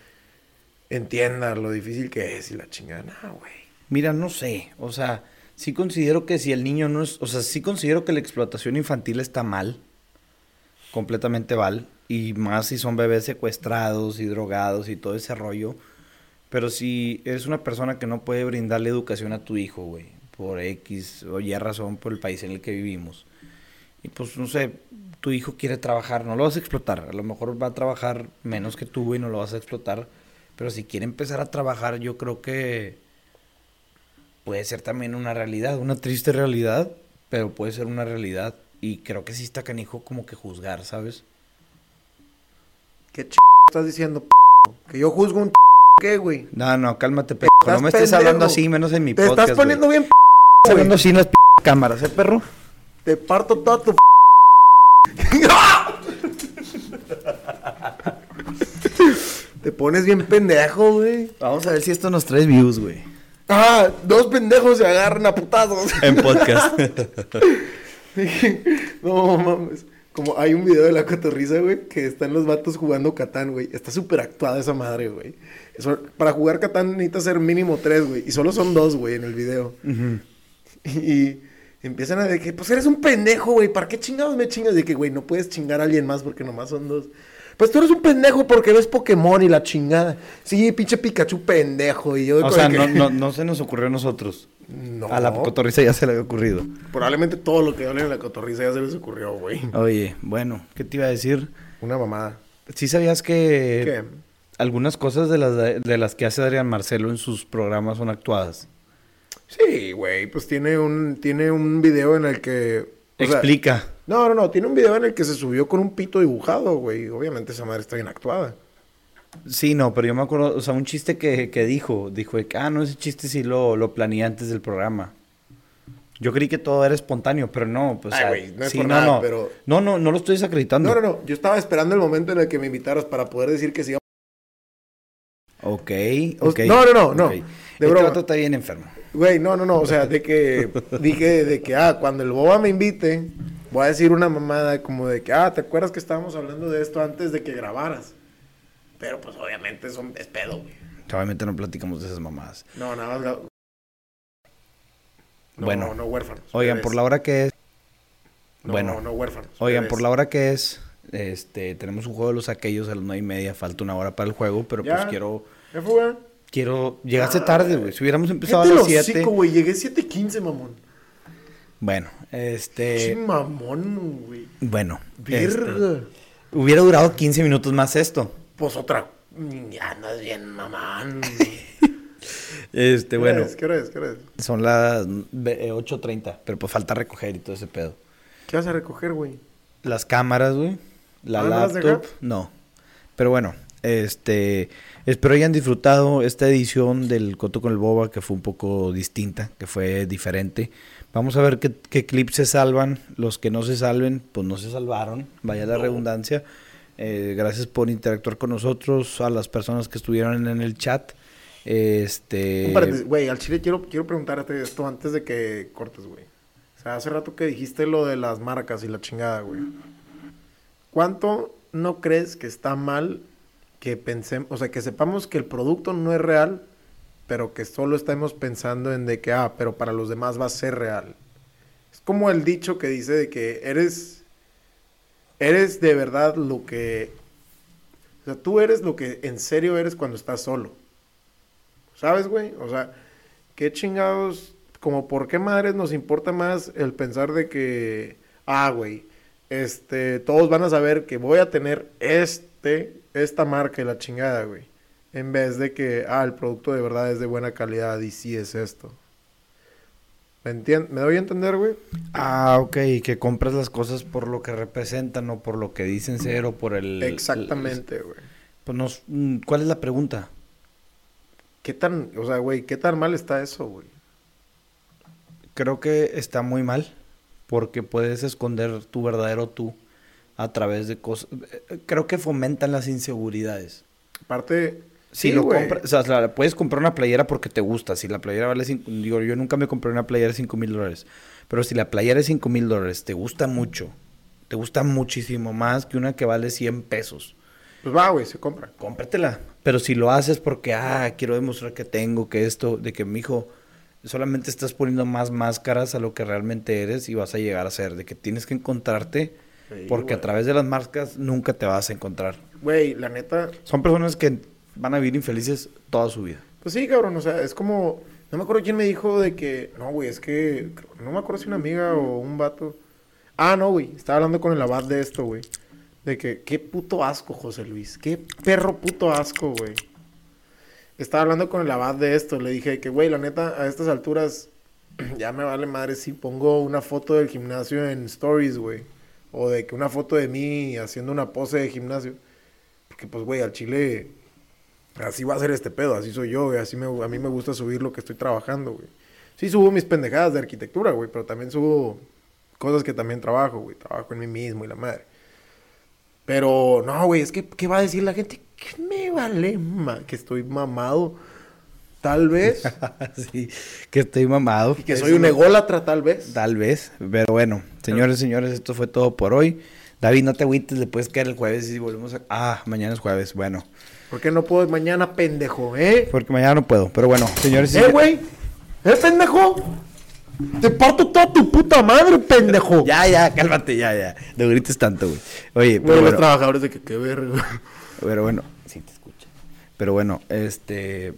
entienda lo difícil que es y la chingada, no, güey. Mira, no sé, o sea, sí considero que si el niño no es, o sea, sí considero que la explotación infantil está mal, completamente mal, y más si son bebés secuestrados y drogados y todo ese rollo, pero si eres una persona que no puede brindarle educación a tu hijo, güey, por X o Y razón, por el país en el que vivimos, y pues no sé, tu hijo quiere trabajar, no lo vas a explotar, a lo mejor va a trabajar menos que tú, güey, no lo vas a explotar, pero si quiere empezar a trabajar, yo creo que puede ser también una realidad, una triste realidad, pero puede ser una realidad. Y creo que sí está canijo como que juzgar, ¿sabes? ¿Qué ch estás diciendo, p Que yo juzgo un ch ¿qué, güey? No, no, cálmate, p. No me estés pendejo. hablando así, menos en mi Te podcast. estás poniendo güey. bien, p Estás hablando así en las p cámaras, ¿eh, perro? Te parto toda tu p Te pones bien pendejo, güey. Vamos a ver si esto nos trae views, güey. Ah, dos pendejos se agarran a putazos. En podcast. no mames. Como hay un video de la cotorriza, güey, que están los vatos jugando Catán, güey. Está súper actuada esa madre, güey. Eso- Para jugar Catán necesitas ser mínimo tres, güey. Y solo son dos, güey, en el video. Y empiezan a decir, pues eres un pendejo, güey. ¿Para qué chingados me chingas? De que, güey, no puedes chingar a alguien más porque nomás son dos. Pues tú eres un pendejo porque ves Pokémon y la chingada. Sí, pinche Pikachu pendejo. Y yo O sea, que- no, no, no se nos ocurrió a nosotros. No. A la cotorriza ya se le había ocurrido. Probablemente todo lo que hablen en la cotorriza ya se les ocurrió, güey. Oye, bueno, ¿qué te iba a decir? Una mamada. ¿Sí sabías que ¿Qué? algunas cosas de las, de las que hace Adrián Marcelo en sus programas son actuadas? Sí, güey, pues tiene un, tiene un video en el que... o sea, Explica. no, no, no, tiene un video en el que se subió con un pito dibujado, güey. Obviamente esa madre está bien actuada. Sí, no, pero yo me acuerdo, o sea, un chiste que, que dijo, dijo de que, ah, no, ese chiste sí lo, lo planeé antes del programa. Yo creí que todo era espontáneo, pero no, pues, Ay, güey, no es sí, por no, nada, no, pero- no, no, no lo estoy desacreditando. No, no, no, yo estaba esperando el momento en el que me invitaras para poder decir que sí. Ok, ok. no, no, no, no, ok. de Este broma. vato está bien enfermo. Güey, no, no, no, o sea, de que dije de que, ah, cuando el boba me invite, voy a decir una mamada como de que, ah, ¿te acuerdas que estábamos hablando de esto antes de que grabaras? Pero pues obviamente son, es pedo, güey. Obviamente no platicamos de esas mamadas. No, nada más. No, Bueno. no huérfanos. Oigan, por la hora que es, No, bueno. no huérfanos. oigan, por la hora que es, este, tenemos un juego de los aquellos a las nueve y media, falta una hora para el juego, pero pues quiero, ¿Ya fue? Quiero, llegaste tarde, güey, si hubiéramos empezado a las el siete. hocico, güey. Llegué 7.15, mamón. Bueno, Sí, este, mamón, güey. bueno, este, Verga. hubiera durado 15 minutos más esto. Pues otra. Ya andas bien, mamán. Este, ¿Qué bueno, hora es? ¿Qué hora es? ¿Qué hora es? son las ve- eh, 8.30, pero pues falta recoger y todo ese pedo. ¿Qué vas a recoger, güey? Las cámaras, güey. La ¿no laptop, no. Pero bueno, este, espero hayan disfrutado esta edición del Coto con el Boba, que fue un poco distinta, que fue diferente. Vamos a ver qué, qué clips se salvan. Los que no se salven, pues no se salvaron. Vaya la redundancia. Eh, gracias por interactuar con nosotros, a las personas que estuvieron en el chat. Este. Güey, al chile quiero, quiero preguntarte esto antes de que cortes, güey. O sea, hace rato que dijiste lo de las marcas y la chingada, güey. ¿Cuánto no crees que está mal que pensemos, o sea, que sepamos que el producto no es real, pero que solo estemos pensando en de que, ah, pero para los demás va a ser real? Es como el dicho que dice de que eres, eres de verdad lo que, o sea, tú eres lo que en serio eres cuando estás solo. ¿Sabes, güey? O sea, qué chingados, como por qué madres nos importa más el pensar de que, ah, güey, este, todos van a saber que voy a tener este, esta marca y la chingada, güey. En vez de que, ah, el producto de verdad es de buena calidad y sí es esto. ¿Me entiendes? ¿Me doy a entender, güey? Ah, ok, que compras las cosas por lo que representan o por lo que dicen ser o por el... Exactamente, güey. Pues nos- mm, ¿Cuál es la pregunta? ¿Qué tan, o sea, güey, qué tan mal está eso, güey? Creo que está muy mal porque puedes esconder tu verdadero tú a través de cosas... Creo que fomentan las inseguridades. Aparte, Si sí, lo compras, o sea, puedes comprar una playera porque te gusta. Si la playera vale cinco, digo, yo nunca me compré una playera de 5 mil dólares. Pero si la playera de 5 mil dólares te gusta mucho, te gusta muchísimo más que una que vale 100 pesos, Pues va, güey, se compra. cómpratela. Pero si lo haces porque, ah, quiero demostrar que tengo, que esto, de que mi hijo solamente estás poniendo más máscaras a lo que realmente eres y vas a llegar a ser, de que tienes que encontrarte Sí, porque a través de las marcas nunca te vas a encontrar. Güey, la neta, Son personas que van a vivir infelices toda su vida. Pues sí, cabrón, o sea, es como... No me acuerdo quién me dijo de que... No, güey, es que... No me acuerdo si una amiga o un vato... Ah, no, güey, estaba hablando con el abad de esto, güey. De que, qué puto asco, José Luis. Qué perro puto asco, güey. Estaba hablando con el abad de esto. Le dije que, güey, la neta, a estas alturas... Ya me vale madre si pongo una foto del gimnasio en stories, güey. O de que una foto de mí haciendo una pose de gimnasio. Porque, pues, güey, al chile... Así va a ser este pedo, así soy yo, güey. Así me, a mí me gusta subir lo que estoy trabajando, güey. Sí subo mis pendejadas de arquitectura, güey, pero también subo cosas que también trabajo, güey. Trabajo en mí mismo y la madre. Pero, no, güey, es que, ¿qué va a decir la gente? ¿Qué me vale, ma? Que estoy mamado, tal vez. sí, que estoy mamado. y que soy un ególatra, tal vez. Tal vez, pero bueno, señores, señores, esto fue todo por hoy. David, no te agüites, le puedes caer el jueves y volvemos a... Ah, mañana es jueves, bueno. ¿Por qué no puedo mañana, pendejo, eh? Porque mañana no puedo, pero bueno, señores ¿Eh, güey? ¿Eh, pendejo? Te parto toda tu puta madre, pendejo. Ya, ya, cálmate, ya, ya. No grites tanto, güey. Oye, pero Güey, los bueno, trabajadores de que qué verga. pero bueno, sí te escucha. Pero bueno, este...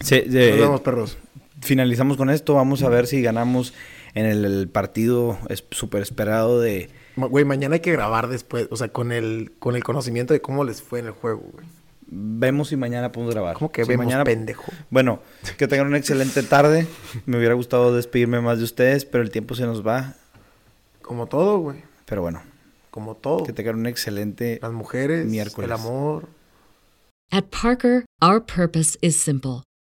Nos vemos, perros. finalizamos con esto, vamos a ver si ganamos en el, el partido es- súper esperado de... Güey, mañana hay que grabar después, o sea, con el, con el conocimiento de cómo les fue en el juego, güey. vemos si mañana podemos grabar. ¿Cómo que Si vemos, mañana- pendejo? Bueno, que tengan una excelente tarde. Me hubiera gustado despedirme más de ustedes, pero el tiempo se nos va. Como todo, güey. Pero bueno, Como todo. que tengan un excelente... Las mujeres, Miércoles. el amor. At Parker, our purpose is simple.